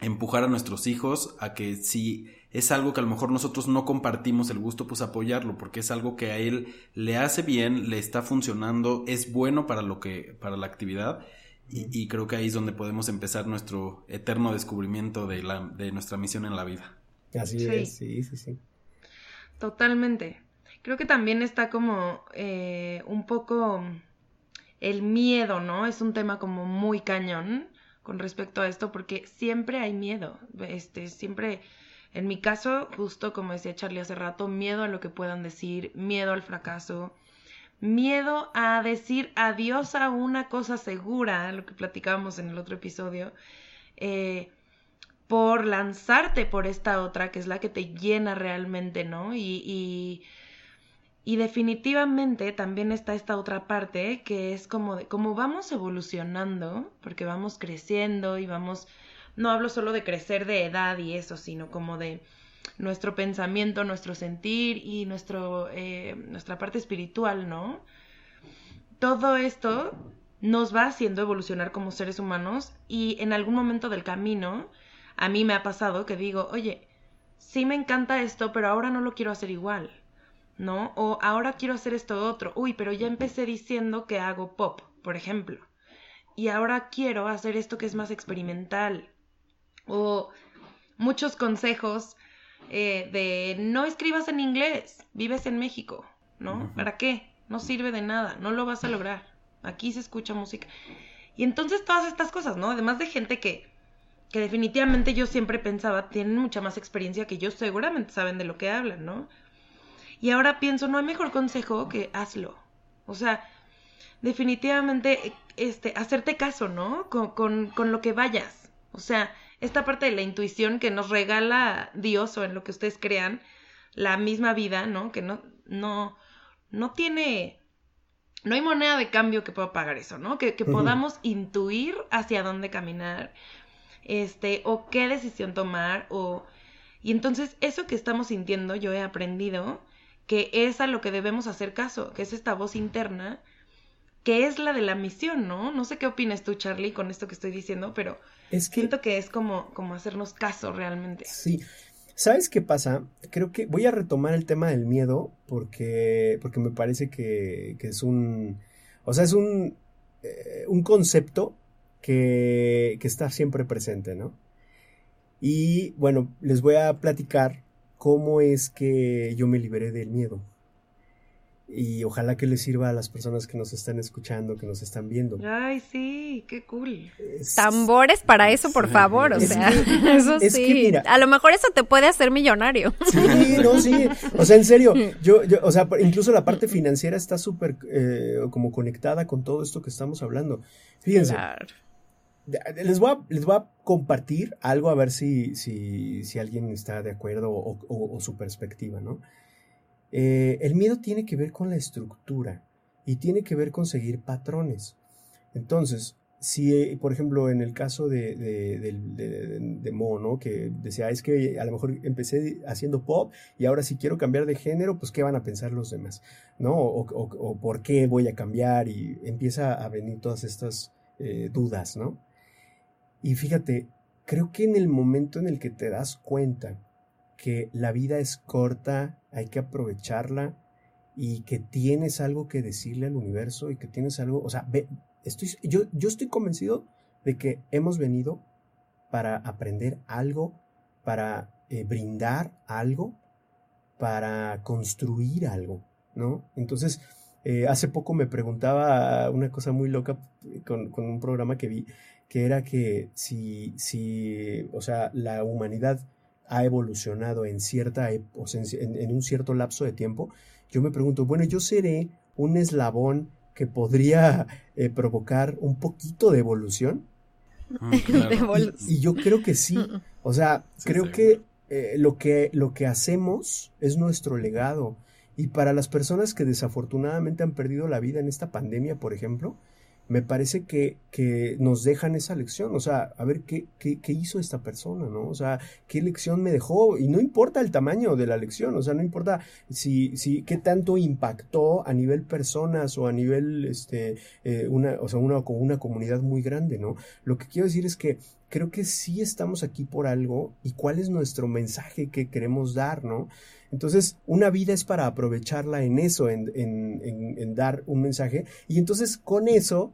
empujar a nuestros hijos a que si es algo que a lo mejor nosotros no compartimos el gusto, pues apoyarlo, porque es algo que a él le hace bien, le está funcionando, es bueno para lo que, para la actividad, y, creo que ahí es donde podemos empezar nuestro eterno descubrimiento de la, de nuestra misión en la vida. Así es, sí, sí, sí. Totalmente. Creo que también está como eh, un poco el miedo, ¿no? Es un tema como muy cañón con respecto a esto porque siempre hay miedo, este, siempre, en mi caso, justo como decía Charlie hace rato, miedo a lo que puedan decir, miedo al fracaso, miedo a decir adiós a una cosa segura, lo que platicábamos en el otro episodio, eh, por lanzarte por esta otra, que es la que te llena realmente, ¿no? Y, y, y definitivamente también está esta otra parte que es como de, como vamos evolucionando, porque vamos creciendo y vamos, no hablo solo de crecer de edad y eso, sino como de nuestro pensamiento, nuestro sentir y nuestro, eh, nuestra parte espiritual, ¿no? Todo esto nos va haciendo evolucionar como seres humanos y en algún momento del camino a mí me ha pasado que digo, oye, sí me encanta esto, pero ahora no lo quiero hacer igual, ¿no? O ahora quiero hacer esto otro. Uy, pero ya empecé diciendo que hago pop, por ejemplo. Y ahora quiero hacer esto que es más experimental. O muchos consejos eh, de no escribas en inglés, vives en México, ¿no? ¿Para qué? No sirve de nada, no lo vas a lograr. Aquí se escucha música. Y entonces todas estas cosas, ¿no? Además de gente que, que definitivamente yo siempre pensaba tienen mucha más experiencia que yo, seguramente saben de lo que hablan, ¿no? Y ahora pienso, no hay mejor consejo que hazlo. O sea, definitivamente, este, hacerte caso, ¿no? Con, con, con lo que vayas. O sea, esta parte de la intuición que nos regala Dios o en lo que ustedes crean, la misma vida, ¿no? Que no, no, no tiene, no hay moneda de cambio que pueda pagar eso, ¿no? Que, que podamos intuir hacia dónde caminar, este, o qué decisión tomar, o... Y entonces eso que estamos sintiendo, yo he aprendido que es a lo que debemos hacer caso, que es esta voz interna, que es la de la misión, ¿no? No sé qué opinas tú, Charlie, con esto que estoy diciendo, pero es que... siento que es como, como hacernos caso realmente. Sí. ¿Sabes qué pasa? Creo que voy a retomar el tema del miedo porque, porque me parece que, que es un... O sea, es un, eh, un concepto que, que está siempre presente, ¿no? Y bueno, les voy a platicar cómo es que yo me liberé del miedo y ojalá que les sirva a las personas que nos están escuchando, que nos están viendo. Ay, sí, qué cool. Tambores para eso, por favor, o sea, eso sí. a lo mejor eso te puede hacer millonario. Sí, no, sí. O sea, en serio, yo, yo o sea, incluso la parte financiera está súper eh, como conectada con todo esto que estamos hablando. Fíjense. Les voy, a, les voy a compartir algo a ver si, si, si alguien está de acuerdo o, o su perspectiva, ¿no? Eh, el miedo tiene que ver con la estructura y tiene que ver con seguir patrones. Entonces, si, por ejemplo, en el caso de, de, Mo, Que decía, es que a lo mejor empecé haciendo pop y ahora si quiero cambiar de género, pues ¿qué van a pensar los demás? ¿No? O, por qué voy a cambiar y empieza a venir todas estas eh, dudas, ¿no? Y fíjate, creo que en el momento en el que te das cuenta que la vida es corta, hay que aprovecharla y que tienes algo que decirle al universo y que tienes algo, o sea, estoy, yo, yo estoy convencido de que hemos venido para aprender algo, para eh, brindar algo, para construir algo, ¿no? Entonces, eh, hace poco me preguntaba una cosa muy loca con, con, un programa que vi, que era que si, si, o sea, la humanidad ha evolucionado en, cierta, en, en, un cierto lapso de tiempo, yo me pregunto, bueno, yo seré un eslabón que podría eh, provocar un poquito de evolución. Mm, y, yo creo que sí. O sea, creo que, eh, lo que lo que hacemos es nuestro legado. Y para las personas que desafortunadamente han perdido la vida en esta pandemia, por ejemplo, me parece que, que, nos dejan esa lección, o sea, a ver qué, qué, hizo esta persona, ¿no? O sea, qué lección me dejó, y no importa el tamaño de la lección, o sea, no importa si, si, qué tanto impactó a nivel personas o a nivel, este, eh, una, o sea, una comunidad muy grande, ¿no? Lo que quiero decir es que creo que sí estamos aquí por algo y cuál es nuestro mensaje que queremos dar, ¿no? Entonces, una vida es para aprovecharla en eso, en, dar un mensaje. Y entonces, con eso,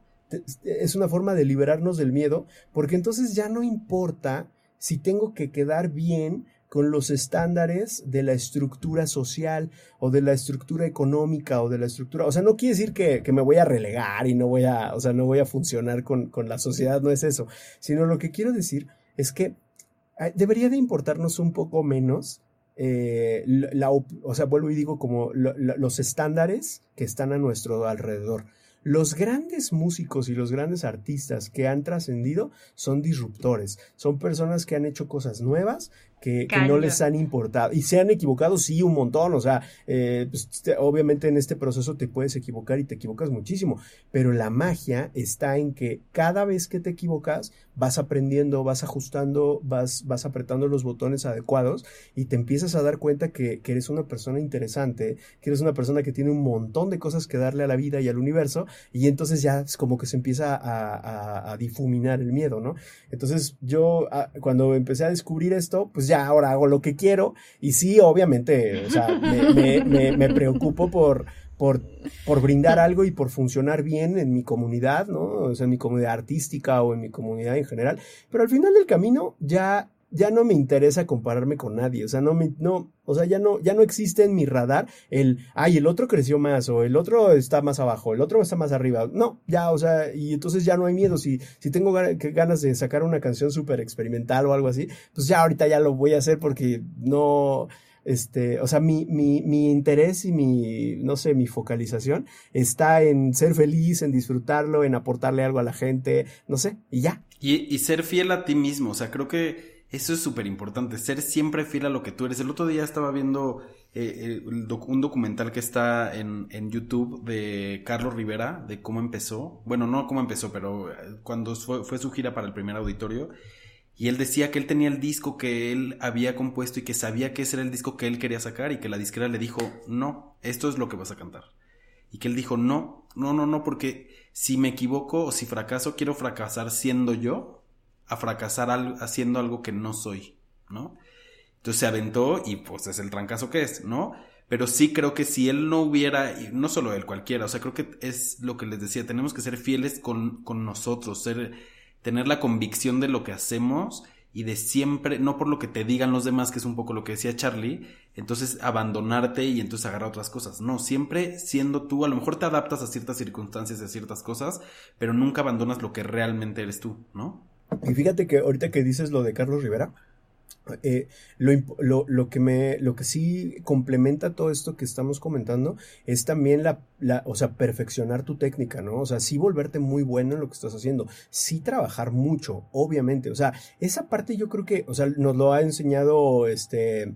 es una forma de liberarnos del miedo, porque entonces ya no importa si tengo que quedar bien con los estándares de la estructura social o de la estructura económica o de la estructura, o sea, no quiere decir que, me voy a relegar y no voy a, o sea, no voy a funcionar con, con la sociedad, no es eso, sino lo que quiero decir es que debería de importarnos un poco menos eh, o sea, vuelvo y digo como los estándares que están a nuestro alrededor. Los grandes músicos y los grandes artistas que han trascendido son disruptores, son personas que han hecho cosas nuevas, que, no les han importado. Y se han equivocado, sí, un montón. O sea, eh, pues, obviamente en este proceso te puedes equivocar y te equivocas muchísimo. Pero la magia está en que cada vez que te equivocas, vas aprendiendo, vas ajustando, vas, vas apretando los botones adecuados y te empiezas a dar cuenta que, que eres una persona interesante, que eres una persona que tiene un montón de cosas que darle a la vida y al universo. Y entonces ya es como que se empieza a, a, difuminar el miedo, ¿no? Entonces yo, ah, cuando empecé a descubrir esto, pues ya ahora hago lo que quiero y sí, obviamente, o sea, me, preocupo por, por, por, brindar algo y por funcionar bien en mi comunidad, ¿no? O sea, en mi comunidad artística o en mi comunidad en general. Pero al final del camino ya ya no me interesa compararme con nadie, o sea, no me, no, o sea, ya no, ya no existe en mi radar el, ay, el otro creció más, o el otro está más abajo, el otro está más arriba, no, ya, o sea, y entonces ya no hay miedo, si, si tengo ganas de sacar una canción súper experimental o algo así, pues ya ahorita ya lo voy a hacer porque no, este, o sea, mi, mi, mi interés y mi, no sé, mi focalización está en ser feliz, en disfrutarlo, en aportarle algo a la gente, no sé, y ya. Y, y ser fiel a ti mismo, o sea, creo que eso es súper importante, ser siempre fiel a lo que tú eres. El otro día estaba viendo eh, eh, un documental que está en, en, YouTube de Carlos Rivera, de cómo empezó. Bueno, no cómo empezó, pero eh, cuando fue, fue, su gira para el primer auditorio. Y él decía que él tenía el disco que él había compuesto y que sabía que ese era el disco que él quería sacar y que la disquera le dijo, no, esto es lo que vas a cantar. Y que él dijo, no, no, no, no, porque si me equivoco o si fracaso, quiero fracasar siendo yo a fracasar haciendo algo que no soy, ¿no? Entonces se aventó y pues es el trancazo que es, ¿no? Pero sí creo que si él no hubiera, y no solo él, cualquiera, o sea, creo que es lo que les decía, tenemos que ser fieles con, con nosotros, ser, tener la convicción de lo que hacemos y de siempre, no por lo que te digan los demás, que es un poco lo que decía Charlie, entonces abandonarte y entonces agarrar otras cosas. No, siempre siendo tú, a lo mejor te adaptas a ciertas circunstancias a ciertas cosas, pero nunca abandonas lo que realmente eres tú, ¿no? Y fíjate que ahorita que dices lo de Carlos Rivera, eh, lo, lo, que me, lo que sí complementa todo esto que estamos comentando es también la, la, o sea, perfeccionar tu técnica, ¿no? O sea, sí volverte muy bueno en lo que estás haciendo, sí trabajar mucho, obviamente, o sea, esa parte yo creo que, o sea, nos lo ha enseñado, este,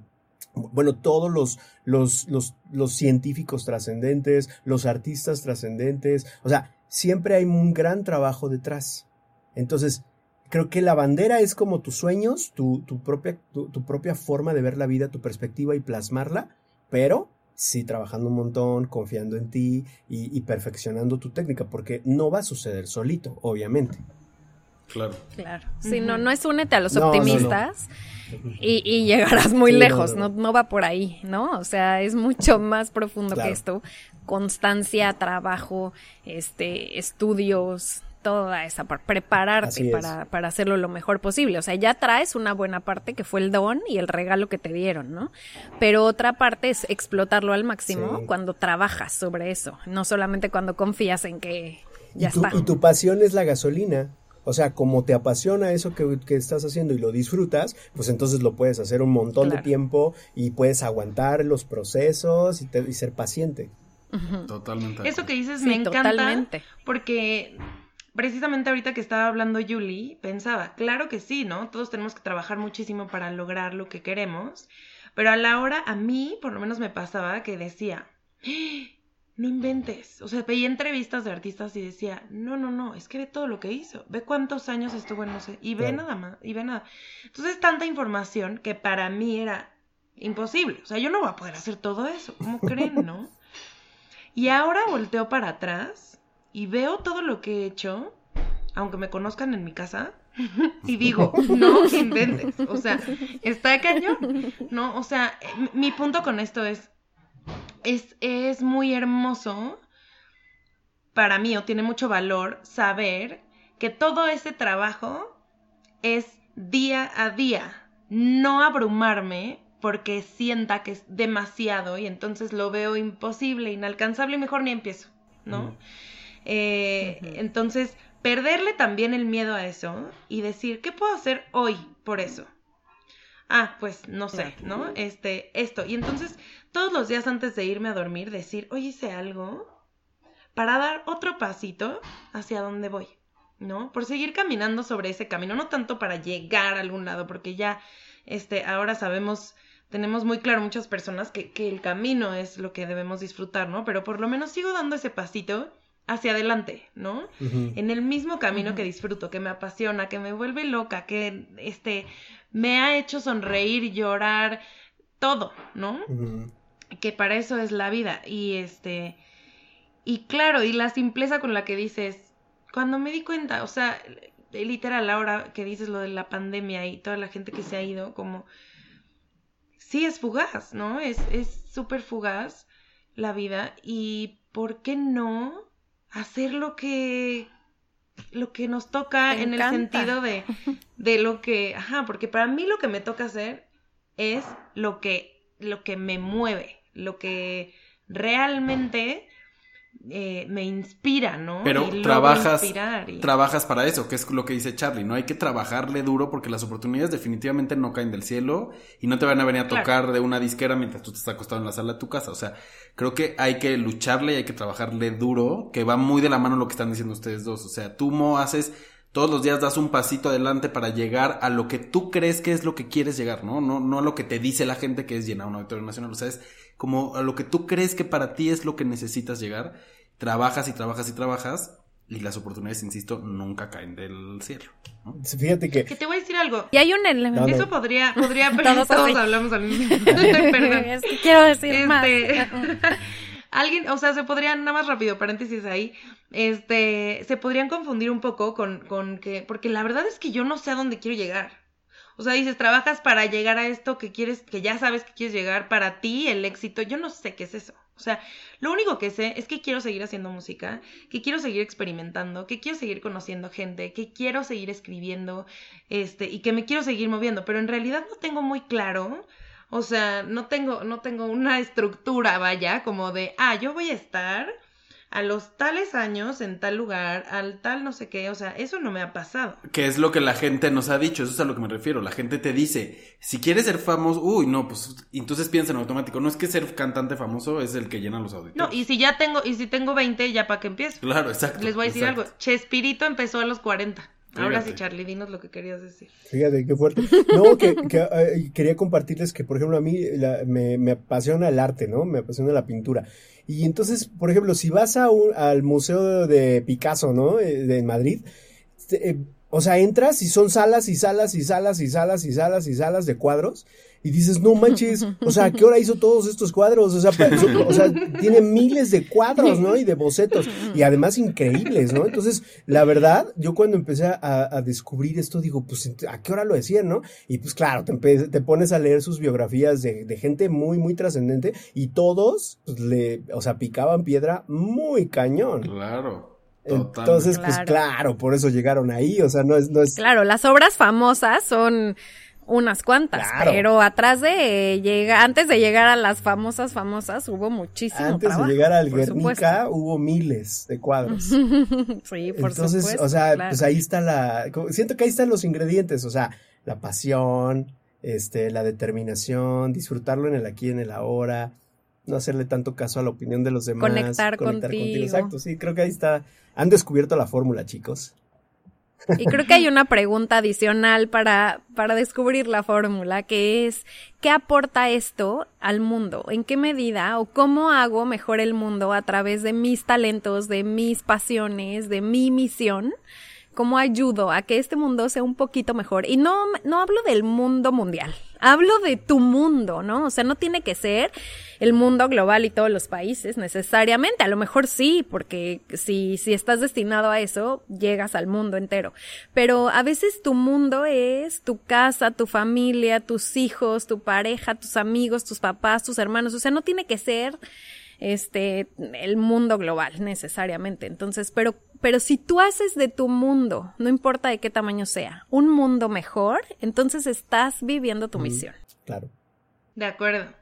bueno, todos los, los, los, los científicos trascendentes, los artistas trascendentes, o sea, siempre hay un gran trabajo detrás. Entonces, creo que la bandera es como tus sueños, tu, tu propia, tu, propia forma de ver la vida, tu perspectiva y plasmarla, pero sí trabajando un montón, confiando en ti y, perfeccionando tu técnica, porque no va a suceder solito, obviamente. Claro. Claro. Si no, no es únete a los optimistas Y, llegarás muy lejos, no, no, va por ahí, ¿no? O sea, es mucho más profundo que esto. Constancia, trabajo, este, estudios, toda esa parte, prepararte para, para, hacerlo lo mejor posible. O sea, ya traes una buena parte que fue el don y el regalo que te dieron, ¿no? Pero otra parte es explotarlo al máximo cuando trabajas sobre eso, no solamente cuando confías en que ya está. Y tu pasión es la gasolina. O sea, como te apasiona eso que, estás haciendo y lo disfrutas, pues entonces lo puedes hacer un montón de tiempo y puedes aguantar los procesos y, ser paciente. Totalmente. Eso que dices me encanta porque precisamente ahorita que estaba hablando Julie, pensaba, claro que sí, ¿no? Todos tenemos que trabajar muchísimo para lograr lo que queremos, pero a la hora, a mí, por lo menos me pasaba que decía, ¡Ah! no inventes. O sea, veía entrevistas de artistas y decía, no, no, no, es que ve todo lo que hizo, ve cuántos años estuvo en no sé, y ve nada más, y ve nada. Entonces, tanta información que para mí era imposible. O sea, yo no voy a poder hacer todo eso, ¿cómo creen, no? Y ahora volteo para atrás y veo todo lo que he hecho, aunque me conozcan en mi casa, y digo, no inventes, o sea, está cañón, ¿no? O sea, mi punto con esto es, es, es muy hermoso para mí, o tiene mucho valor saber que todo ese trabajo es día a día, no abrumarme porque sienta que es demasiado y entonces lo veo imposible, inalcanzable y mejor ni empiezo, ¿no? Eh, entonces, perderle también el miedo a eso y decir, ¿qué puedo hacer hoy por eso? ah, pues no sé, ¿no? Este, esto. Y entonces, todos los días antes de irme a dormir, decir, hoy hice algo para dar otro pasito hacia donde voy, ¿no? Por seguir caminando sobre ese camino, no tanto para llegar a algún lado, porque ya, este, ahora sabemos, tenemos muy claro muchas personas que, que el camino es lo que debemos disfrutar, ¿no? Pero por lo menos sigo dando ese pasito hacia adelante, ¿no? En el mismo camino que disfruto, que me apasiona, que me vuelve loca, que este me ha hecho sonreír, llorar, todo, ¿no? Que para eso es la vida y este y claro, y la simpleza con la que dices, cuando me di cuenta, o sea, literal ahora que dices lo de la pandemia y toda la gente que se ha ido, como sí es fugaz, ¿no? Es es súper fugaz la vida y ¿por qué no hacer lo que lo que nos toca en el sentido de, de lo que, ajá, porque para mí lo que me toca hacer es lo que, lo que me mueve, lo que realmente eh, me inspira, ¿no? Pero trabajas, trabajas para eso, que es lo que dice Charlie, ¿no? Hay que trabajarle duro porque las oportunidades definitivamente no caen del cielo y no te van a venir a tocar de una disquera mientras tú te estás acostado en la sala de tu casa. O sea, creo que hay que lucharle y hay que trabajarle duro, que va muy de la mano lo que están diciendo ustedes dos. O sea, tú, Mo, haces todos los días das un pasito adelante para llegar a lo que tú crees que es lo que quieres llegar, ¿no? No, no a lo que te dice la gente que es llenar un auditorio nacional, o sea, es como a lo que tú crees que para ti es lo que necesitas llegar trabajas y trabajas y trabajas y las oportunidades, insisto, nunca caen del cielo. Fíjate que... Que te voy a decir algo. Y hay un elemento... Eso podría, podría, pero todos, hablamos al mismo tiempo. Perdón. Quiero decir más. Este, alguien, o sea, se podrían, nada más rápido, paréntesis ahí, este, se podrían confundir un poco con, con que, porque la verdad es que yo no sé a dónde quiero llegar. O sea, dices, trabajas para llegar a esto que quieres, que ya sabes que quieres llegar, para ti el éxito, yo no sé qué es eso. O sea, lo único que sé es que quiero seguir haciendo música, que quiero seguir experimentando, que quiero seguir conociendo gente, que quiero seguir escribiendo, este, y que me quiero seguir moviendo, pero en realidad no tengo muy claro, o sea, no tengo, no tengo una estructura, vaya, como de, ah, yo voy a estar a los tales años en tal lugar, al tal no sé qué, o sea, eso no me ha pasado. Que es lo que la gente nos ha dicho, eso es a lo que me refiero, la gente te dice, si quieres ser famoso, uy, no, pues entonces piensa en automático, no es que ser cantante famoso es el que llena los auditorios. No, y si ya tengo, y si tengo 20, ya para que empiezo. Claro, exacto. Les voy a decir algo, Chespirito empezó a los 40. Ahora sí, Charlie, dinos lo que querías decir. Fíjate, qué fuerte. No, que, eh, quería compartirles que, por ejemplo, a mí me, me, apasiona el arte, ¿no? Me apasiona la pintura. Y entonces, por ejemplo, si vas a un, al Museo de Picasso, ¿no? Eh, de Madrid, eh, o sea, entras y son salas y salas y salas y salas y salas y salas de cuadros y dices, no manches, o sea, ¿a qué hora hizo todos estos cuadros? O sea, o sea, tiene miles de cuadros, ¿no? Y de bocetos, y además increíbles, ¿no? Entonces, la verdad, yo cuando empecé a, descubrir esto, digo, pues, ¿a qué hora lo decían, no? Y pues claro, te, te pones a leer sus biografías de, de gente muy, muy trascendente, y todos, pues, le, o sea, picaban piedra muy cañón. Claro. Entonces, pues claro, por eso llegaron ahí, o sea, no es, no es... Claro, las obras famosas son unas cuantas, pero atrás de llegar, antes de llegar a las famosas famosas hubo muchísimo Antes de llegar al Guernica hubo miles de cuadros. sí, por Entonces, o sea, pues ahí está la, siento que ahí están los ingredientes, o sea, la pasión, este, la determinación, disfrutarlo en el aquí, en el ahora, no hacerle tanto caso a la opinión de los demás. Conectar, conectar contigo. Exacto, sí, creo que ahí está, han descubierto la fórmula, chicos. Y creo que hay una pregunta adicional para, para descubrir la fórmula, que es, ¿qué aporta esto al mundo? ¿En qué medida o cómo hago mejor el mundo a través de mis talentos, de mis pasiones, de mi misión? ¿Cómo ayudo a que este mundo sea un poquito mejor? Y no, no hablo del mundo mundial, hablo de tu mundo, ¿no? O sea, no tiene que ser el mundo global y todos los países necesariamente. A lo mejor sí, porque si, si estás destinado a eso, llegas al mundo entero. Pero a veces tu mundo es tu casa, tu familia, tus hijos, tu pareja, tus amigos, tus papás, tus hermanos. O sea, no tiene que ser este el mundo global necesariamente. Entonces, pero pero si tú haces de tu mundo, no importa de qué tamaño sea, un mundo mejor, entonces estás viviendo tu misión. Claro. De acuerdo.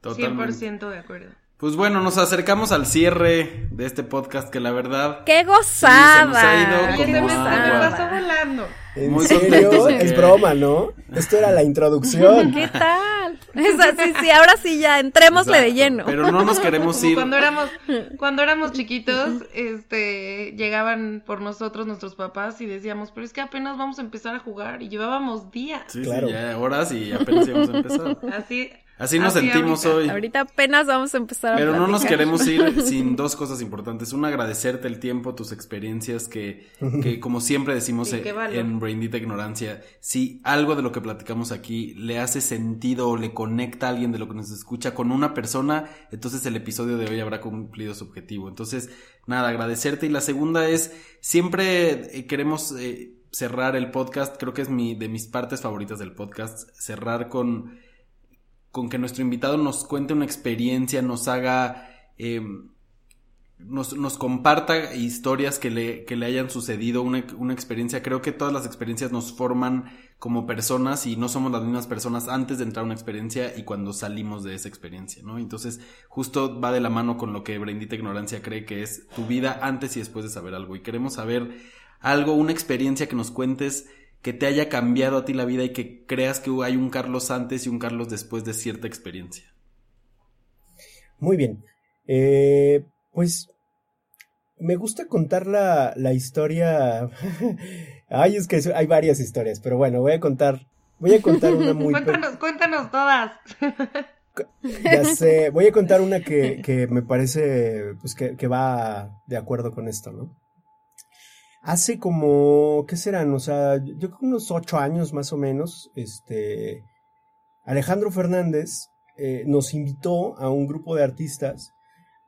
Totalmente. 100% de acuerdo. Pues bueno, nos acercamos al cierre de este podcast que la verdad... ¡Qué Sí, se nos gozada! ha ido pasó volando. ¿En Muy serio? de Es broma, ¿no? Esto era la introducción. ¿Qué tal? Es así, sí, ahora sí ya, entrémosle de Exacto, lleno. Pero no nos queremos Como ir. cuando éramos, cuando éramos chiquitos, este, llegaban por nosotros nuestros papás y decíamos, pero es que apenas vamos a empezar a jugar y llevábamos días. Sí, Claro. sí, ya horas y apenas íbamos a empezar. Así, Así nos Así sentimos ahorita. hoy. Ahorita apenas vamos a empezar a Pero no nos queremos ir sin dos cosas importantes. Una, agradecerte el tiempo, tus experiencias, que, que como siempre decimos Sí, qué valor. en Braindita Ignorancia, si algo de lo que platicamos aquí le hace sentido o le conecta a alguien de lo que nos escucha con una persona, entonces el episodio de hoy habrá cumplido su objetivo. Entonces, nada, agradecerte. Y la segunda es, siempre eh, queremos eh, cerrar el podcast, creo que es mi, de mis partes favoritas del podcast, cerrar con con que nuestro invitado nos cuente una experiencia, nos haga, eh, nos, nos comparta historias que le, que le hayan sucedido, una, una experiencia. Creo que todas las experiencias nos forman como personas y no somos las mismas personas antes de entrar a una experiencia y cuando salimos de esa experiencia, ¿no? Entonces, justo va de la mano con lo que Brendita Ignorancia cree que es tu vida antes y después de saber algo. Y queremos saber algo, una experiencia que nos cuentes que te haya cambiado a ti la vida y que creas que hay un Carlos antes y un Carlos después de cierta experiencia. Muy bien. Eh, pues me gusta contar la, la historia. Ay, es que hay varias historias, pero bueno, voy a contar. Voy a contar una muy. cuéntanos, cuéntanos todas. Ya sé, voy a contar una que, que me parece pues que, que va de acuerdo con esto, ¿no? Hace como, ¿qué serán? O sea, yo creo que unos ocho años más o menos, este, Alejandro Fernández eh, nos invitó a un grupo de artistas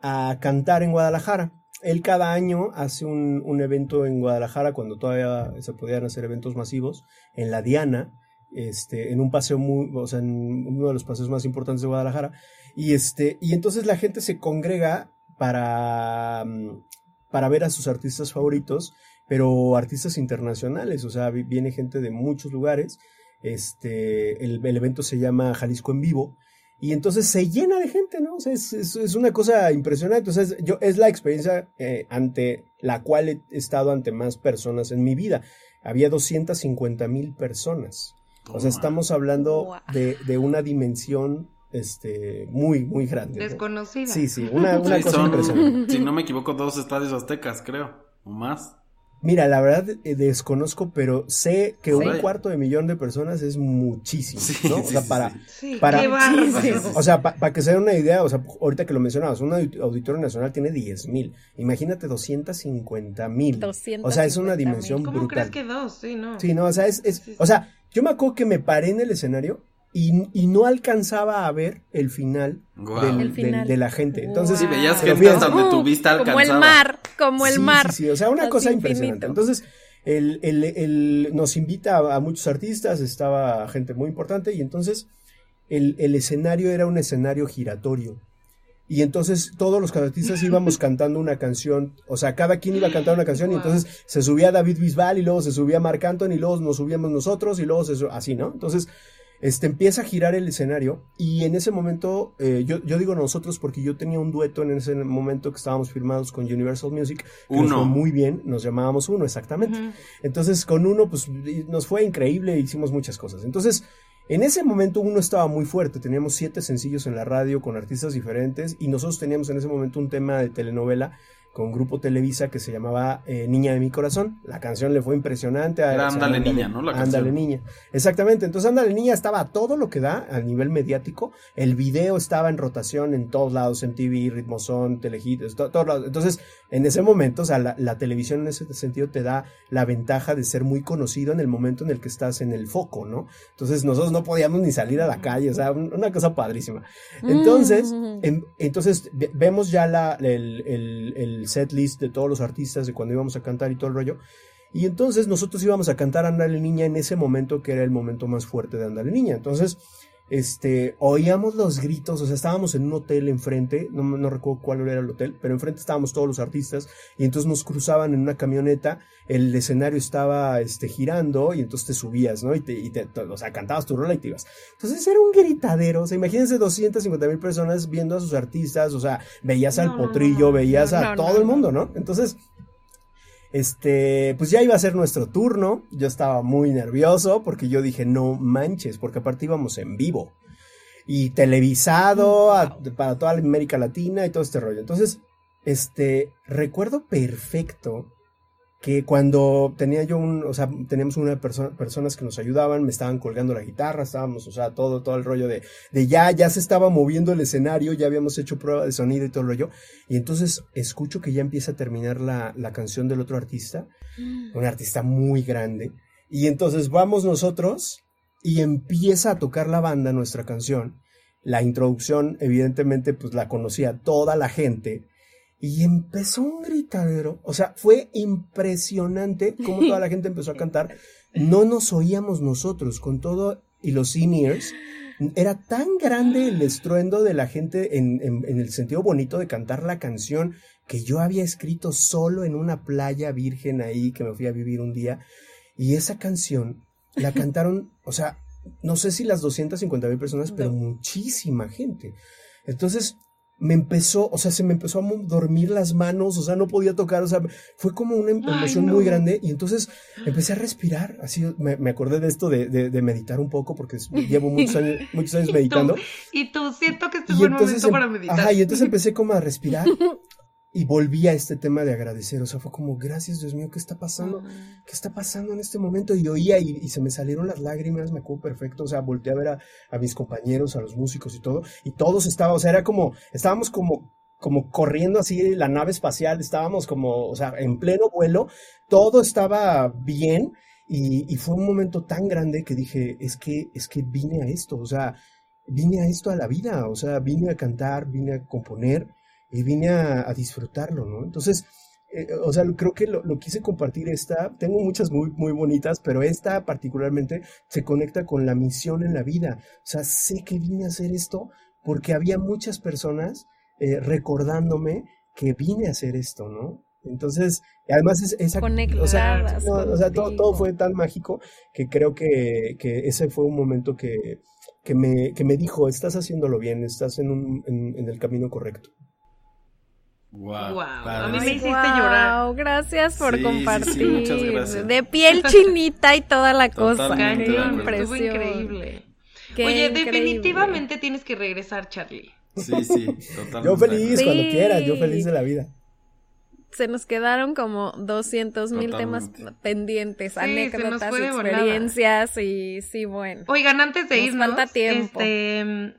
a cantar en Guadalajara. Él cada año hace un, evento en Guadalajara cuando todavía se podían hacer eventos masivos, en la Diana, este, en un paseo muy, o sea, en uno de los paseos más importantes de Guadalajara. Y este, y entonces la gente se congrega para, mm, para ver a sus artistas favoritos, pero artistas internacionales, o sea, vi- viene gente de muchos lugares. Este, el, el evento se llama Jalisco en Vivo. Y entonces se llena de gente, ¿no? O sea, es, es- es una cosa impresionante. O sea, es, yo, es la experiencia eh, ante la cual he estado ante más personas en mi vida. Había 250 mil personas. O sea, estamos hablando de, de una dimensión este, muy, muy grande. ¿no? Desconocida. Sí, sí, una, una Sí, cosa son, impresionante. si no me equivoco, dos estadios aztecas, creo, o más. Mira, la verdad eh, desconozco, pero sé que un cuarto de millón de personas es muchísimo, Sí, ¿no? O sí, sea, sí, para, sí. Para-. O sea, para que se den una idea, o sea, ahorita que lo mencionabas, un audi- auditorio nacional tiene 10 mil. Imagínate 250 mil. 250 O sea, es una dimensión ¿Cómo brutal. crees que dos? Sí, no. Sí, no, o sea, es, es- Sí, sí. o sea, yo me acuerdo que me paré en el escenario y, y no alcanzaba a ver el final, del- El final. del- de la gente. Entonces, Sí, veías gente hasta donde tu vista Como el mar, como el sí, mar. Sí, sí, o sea, una Así cosa infinito. impresionante. Entonces, el, el- el- nos invita a, a muchos artistas, estaba gente muy importante y entonces el, el escenario era un escenario giratorio. Y entonces todos los artistas íbamos cantando una canción, o sea, cada quien iba a cantar una canción y entonces se subía David Bisbal y luego se subía Marc Anthony y luego nos subíamos nosotros y luego se así, ¿no? Entonces, este empieza a girar el escenario y en ese momento, eh, yo, yo digo nosotros porque yo tenía un dueto en ese momento que estábamos firmados con Universal Music, que nos Uno. fue muy bien, nos llamábamos Uno, exactamente. Entonces, con uno, pues nos fue increíble, hicimos muchas cosas. Entonces, en ese momento uno estaba muy fuerte, teníamos siete sencillos en la radio con artistas diferentes y nosotros teníamos en ese momento un tema de telenovela con Grupo Televisa que se llamaba eh, Niña de mi Corazón. La canción le fue impresionante. a- Era o sea, Ándale, Niña, ¿no? La Ándale canción. Niña. Exactamente. Entonces Ándale Niña estaba a todo lo que da a nivel mediático. El video estaba en rotación en todos lados, en TV, Ritmozón, Telehit, todos lados. Entonces, en ese momento, o sea, la, la televisión en ese sentido te da la ventaja de ser muy conocido en el momento en el que estás en el foco, ¿no? Entonces nosotros no podíamos ni salir a la calle, o sea, un- una cosa padrísima. Entonces, Mm. en- entonces ve- vemos ya la, el, el, el set list de todos los artistas de cuando íbamos a cantar y todo el rollo. Y entonces nosotros íbamos a cantar Andale Niña en ese momento que era el momento más fuerte de Andale Niña. Entonces, este, oíamos los gritos, o sea, estábamos en un hotel enfrente, no, no recuerdo cuál era el hotel, pero enfrente estábamos todos los artistas y entonces nos cruzaban en una camioneta, el escenario estaba, este, girando y entonces te subías, ¿no? Y te, y te o sea, cantabas tu rola y te ibas. Entonces era un gritadero, o sea, imagínense 250 mil personas viendo a sus artistas, o sea, veías al potrillo, veías a todo el mundo, ¿no? Entonces, este, pues ya iba a ser nuestro turno. Yo estaba muy nervioso porque yo dije, no manches, porque aparte íbamos en vivo y televisado para toda América Latina y todo este rollo. Entonces, este, recuerdo perfecto que cuando tenía yo un, o sea, teníamos una persona, personas que nos ayudaban, me estaban colgando la guitarra, estábamos, o sea, todo, todo el rollo de, de ya, ya se estaba moviendo el escenario, ya habíamos hecho prueba de sonido y todo el rollo, y entonces escucho que ya empieza a terminar la, la canción del otro artista, un artista muy grande, y entonces vamos nosotros y empieza a tocar la banda nuestra canción, la introducción, evidentemente, pues la conocía toda la gente, y empezó un gritadero. O sea, fue impresionante cómo toda la gente empezó a cantar. No nos oíamos nosotros con todo y los seniors. Era tan grande el estruendo de la gente en, en, el sentido bonito de cantar la canción que yo había escrito solo en una playa virgen ahí que me fui a vivir un día. Y esa canción la cantaron, o sea, no sé si las 250 mil personas, pero muchísima gente. Entonces, me empezó, o sea, se me empezó a dormir las manos, o sea, no podía tocar, o sea, fue como una emoción muy grande y entonces empecé a respirar, así me, acordé de esto de, de, meditar un poco porque llevo muchos años, muchos años meditando. Y tú, siento que este es buen momento para meditar. Ajá, y entonces empecé como a respirar y volví a este tema de agradecer, o sea, fue como, gracias Dios mío, ¿qué está pasando? ¿Qué está pasando en este momento? Y oía y, se me salieron las lágrimas, me acuerdo perfecto, o sea, volteé a ver a, mis compañeros, a los músicos y todo, y todos estaban, o sea, era como, estábamos como, como corriendo así la nave espacial, estábamos como, o sea, en pleno vuelo, todo estaba bien, y, y fue un momento tan grande que dije, es que, es que vine a esto, o sea, vine a esto a la vida, o sea, vine a cantar, vine a componer, y vine a, disfrutarlo, ¿no? Entonces, eh, o sea, creo que lo, quise compartir esta, tengo muchas muy, muy bonitas, pero esta particularmente se conecta con la misión en la vida. O sea, sé que vine a hacer esto porque había muchas personas eh, recordándome que vine a hacer esto, ¿no? Entonces, además es esa... O sea, o sea todo, todo, fue tan mágico que creo que, que ese fue un momento que, que, me, que me dijo, estás haciéndolo bien, estás en, un, en el camino correcto. Wow, A mí me hiciste llorar. Gracias por compartir. De piel chinita y toda la cosa. Qué impresión. increíble. Oye, definitivamente tienes que regresar, Charlie. Sí, sí, totalmente. Yo feliz, cuando quieras, yo feliz de la vida. Se nos quedaron como 200 mil temas pendientes, anécdotas, experiencias y sí, bueno. Oigan, antes de irnos, falta tiempo. este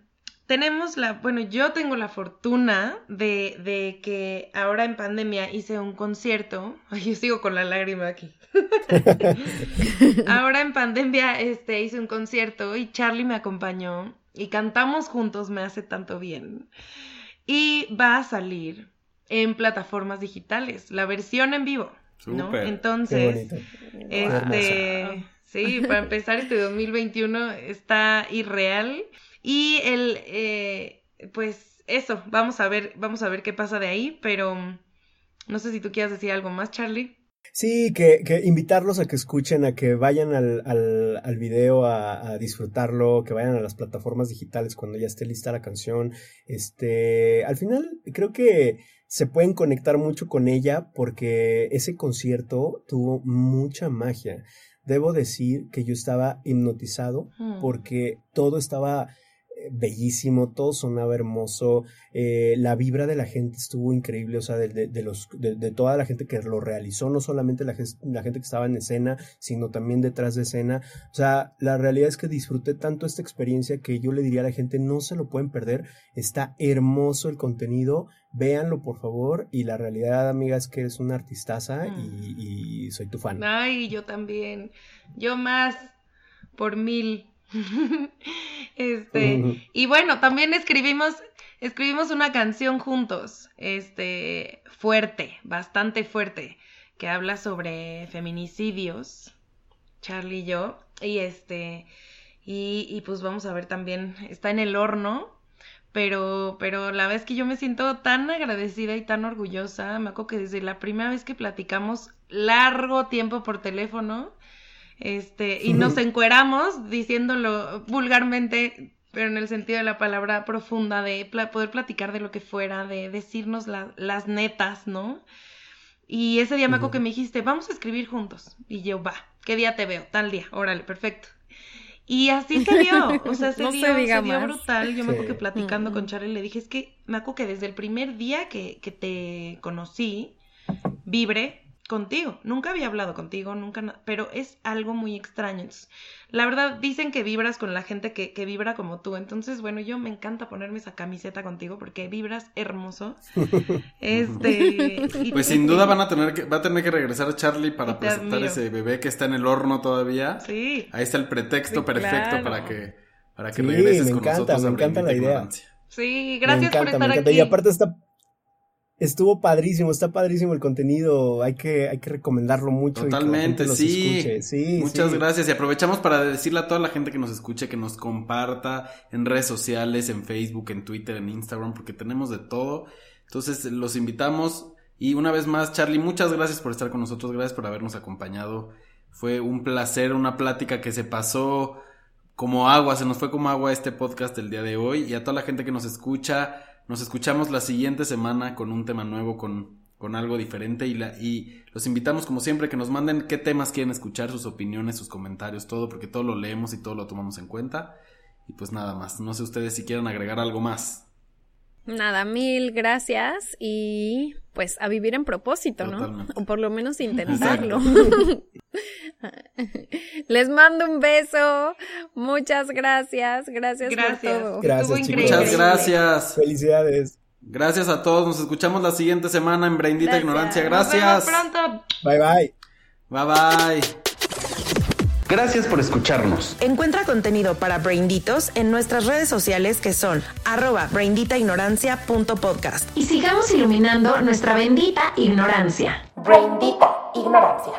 tenemos la, bueno, yo tengo la fortuna de, de, que ahora en pandemia hice un concierto. Ay, yo sigo con la lágrima aquí. ahora en pandemia este, hice un concierto y Charlie me acompañó y cantamos juntos, me hace tanto bien. Y va a salir en plataformas digitales, la versión en vivo. ¿no? Entonces, este, sí, para empezar este 2021 está irreal. Y el, eh, pues eso, vamos a ver, vamos a ver qué pasa de ahí, pero mm, no sé si tú quieras decir algo más, Charlie. Sí, que, que invitarlos a que escuchen, a que vayan al, al, al video a, a, disfrutarlo, que vayan a las plataformas digitales cuando ya esté lista la canción. Este, al final creo que se pueden conectar mucho con ella porque ese concierto tuvo mucha magia. Debo decir que yo estaba hipnotizado mm. porque todo estaba bellísimo, todo sonaba hermoso, eh, la vibra de la gente estuvo increíble, o sea, de, de, los, de, toda la gente que lo realizó, no solamente la, la, gente que estaba en escena, sino también detrás de escena. O sea, la realidad es que disfruté tanto esta experiencia que yo le diría a la gente, no se lo pueden perder, está hermoso el contenido, véanlo por favor, y la realidad, amiga, es que eres una artistaza y, mm. y soy tu fan. Ay, yo también, yo más por mil. este, y bueno, también escribimos, escribimos una canción juntos, este, fuerte, bastante fuerte, que habla sobre feminicidios, Charlie y yo, y este, Y, y pues vamos a ver también, está en el horno, pero, pero la vez que yo me siento tan agradecida y tan orgullosa, me acuerdo que desde la primera vez que platicamos largo tiempo por teléfono, este, y nos encueramos diciéndolo vulgarmente, pero en el sentido de la palabra profunda, de poder platicar de lo que fuera, de decirnos las netas, ¿no? Y ese día me acuerdo que me dijiste, vamos a escribir juntos. Y yo, va, ¿qué día te veo? Tal día, órale, perfecto. Y así se dio, o sea, se, dio, se, dio, brutal. Yo me acuerdo que platicando con Charlie le dije, es que me acuerdo que desde el primer día que, que te conocí, vibre contigo. Nunca había hablado contigo, nunca, pero es algo muy extraño. Entonces, la verdad, dicen que vibras con la gente que, que, vibra como tú. Entonces, bueno, yo me encanta ponerme esa camiseta contigo porque vibras hermoso. este. pues sin duda van a tener que, va a tener que regresar Charlie para presentar ese bebé que está en el horno todavía. Sí. Ahí está el pretexto perfecto para que, para que regreses con encanta, nosotros. Me encanta la idea. Sí, gracias por estar aquí. Y aparte está Estuvo padrísimo, está padrísimo el contenido, hay que, hay que recomendarlo mucho. Totalmente, y que sí. sí. Muchas gracias y aprovechamos para decirle a toda la gente que nos escuche que nos comparta en redes sociales, en Facebook, en Twitter, en Instagram, porque tenemos de todo. Entonces los invitamos y una vez más, Charlie, muchas gracias por estar con nosotros, gracias por habernos acompañado. Fue un placer, una plática que se pasó como agua, se nos fue como agua este podcast el día de hoy y a toda la gente que nos escucha nos escuchamos la siguiente semana con un tema nuevo, con, con algo diferente y, la, y los invitamos como siempre que nos manden qué temas quieren escuchar, sus opiniones, sus comentarios, todo, porque todo lo leemos y todo lo tomamos en cuenta. Y pues nada más, no sé ustedes si quieren agregar algo más. Nada, mil gracias y pues a vivir en propósito, ¿no? O por lo menos intentarlo. Les mando un beso. Muchas gracias. Gracias, por todo. Gracias, Muchas gracias. Felicidades. Gracias a todos. Nos escuchamos la siguiente semana en Braindita Ignorancia. Gracias. pronto. Bye bye. Bye bye. Gracias por escucharnos. Encuentra contenido para Brainditos en nuestras redes sociales que son arroba brainditaignorancia.podcast. Y sigamos iluminando nuestra bendita ignorancia. Braindita Ignorancia.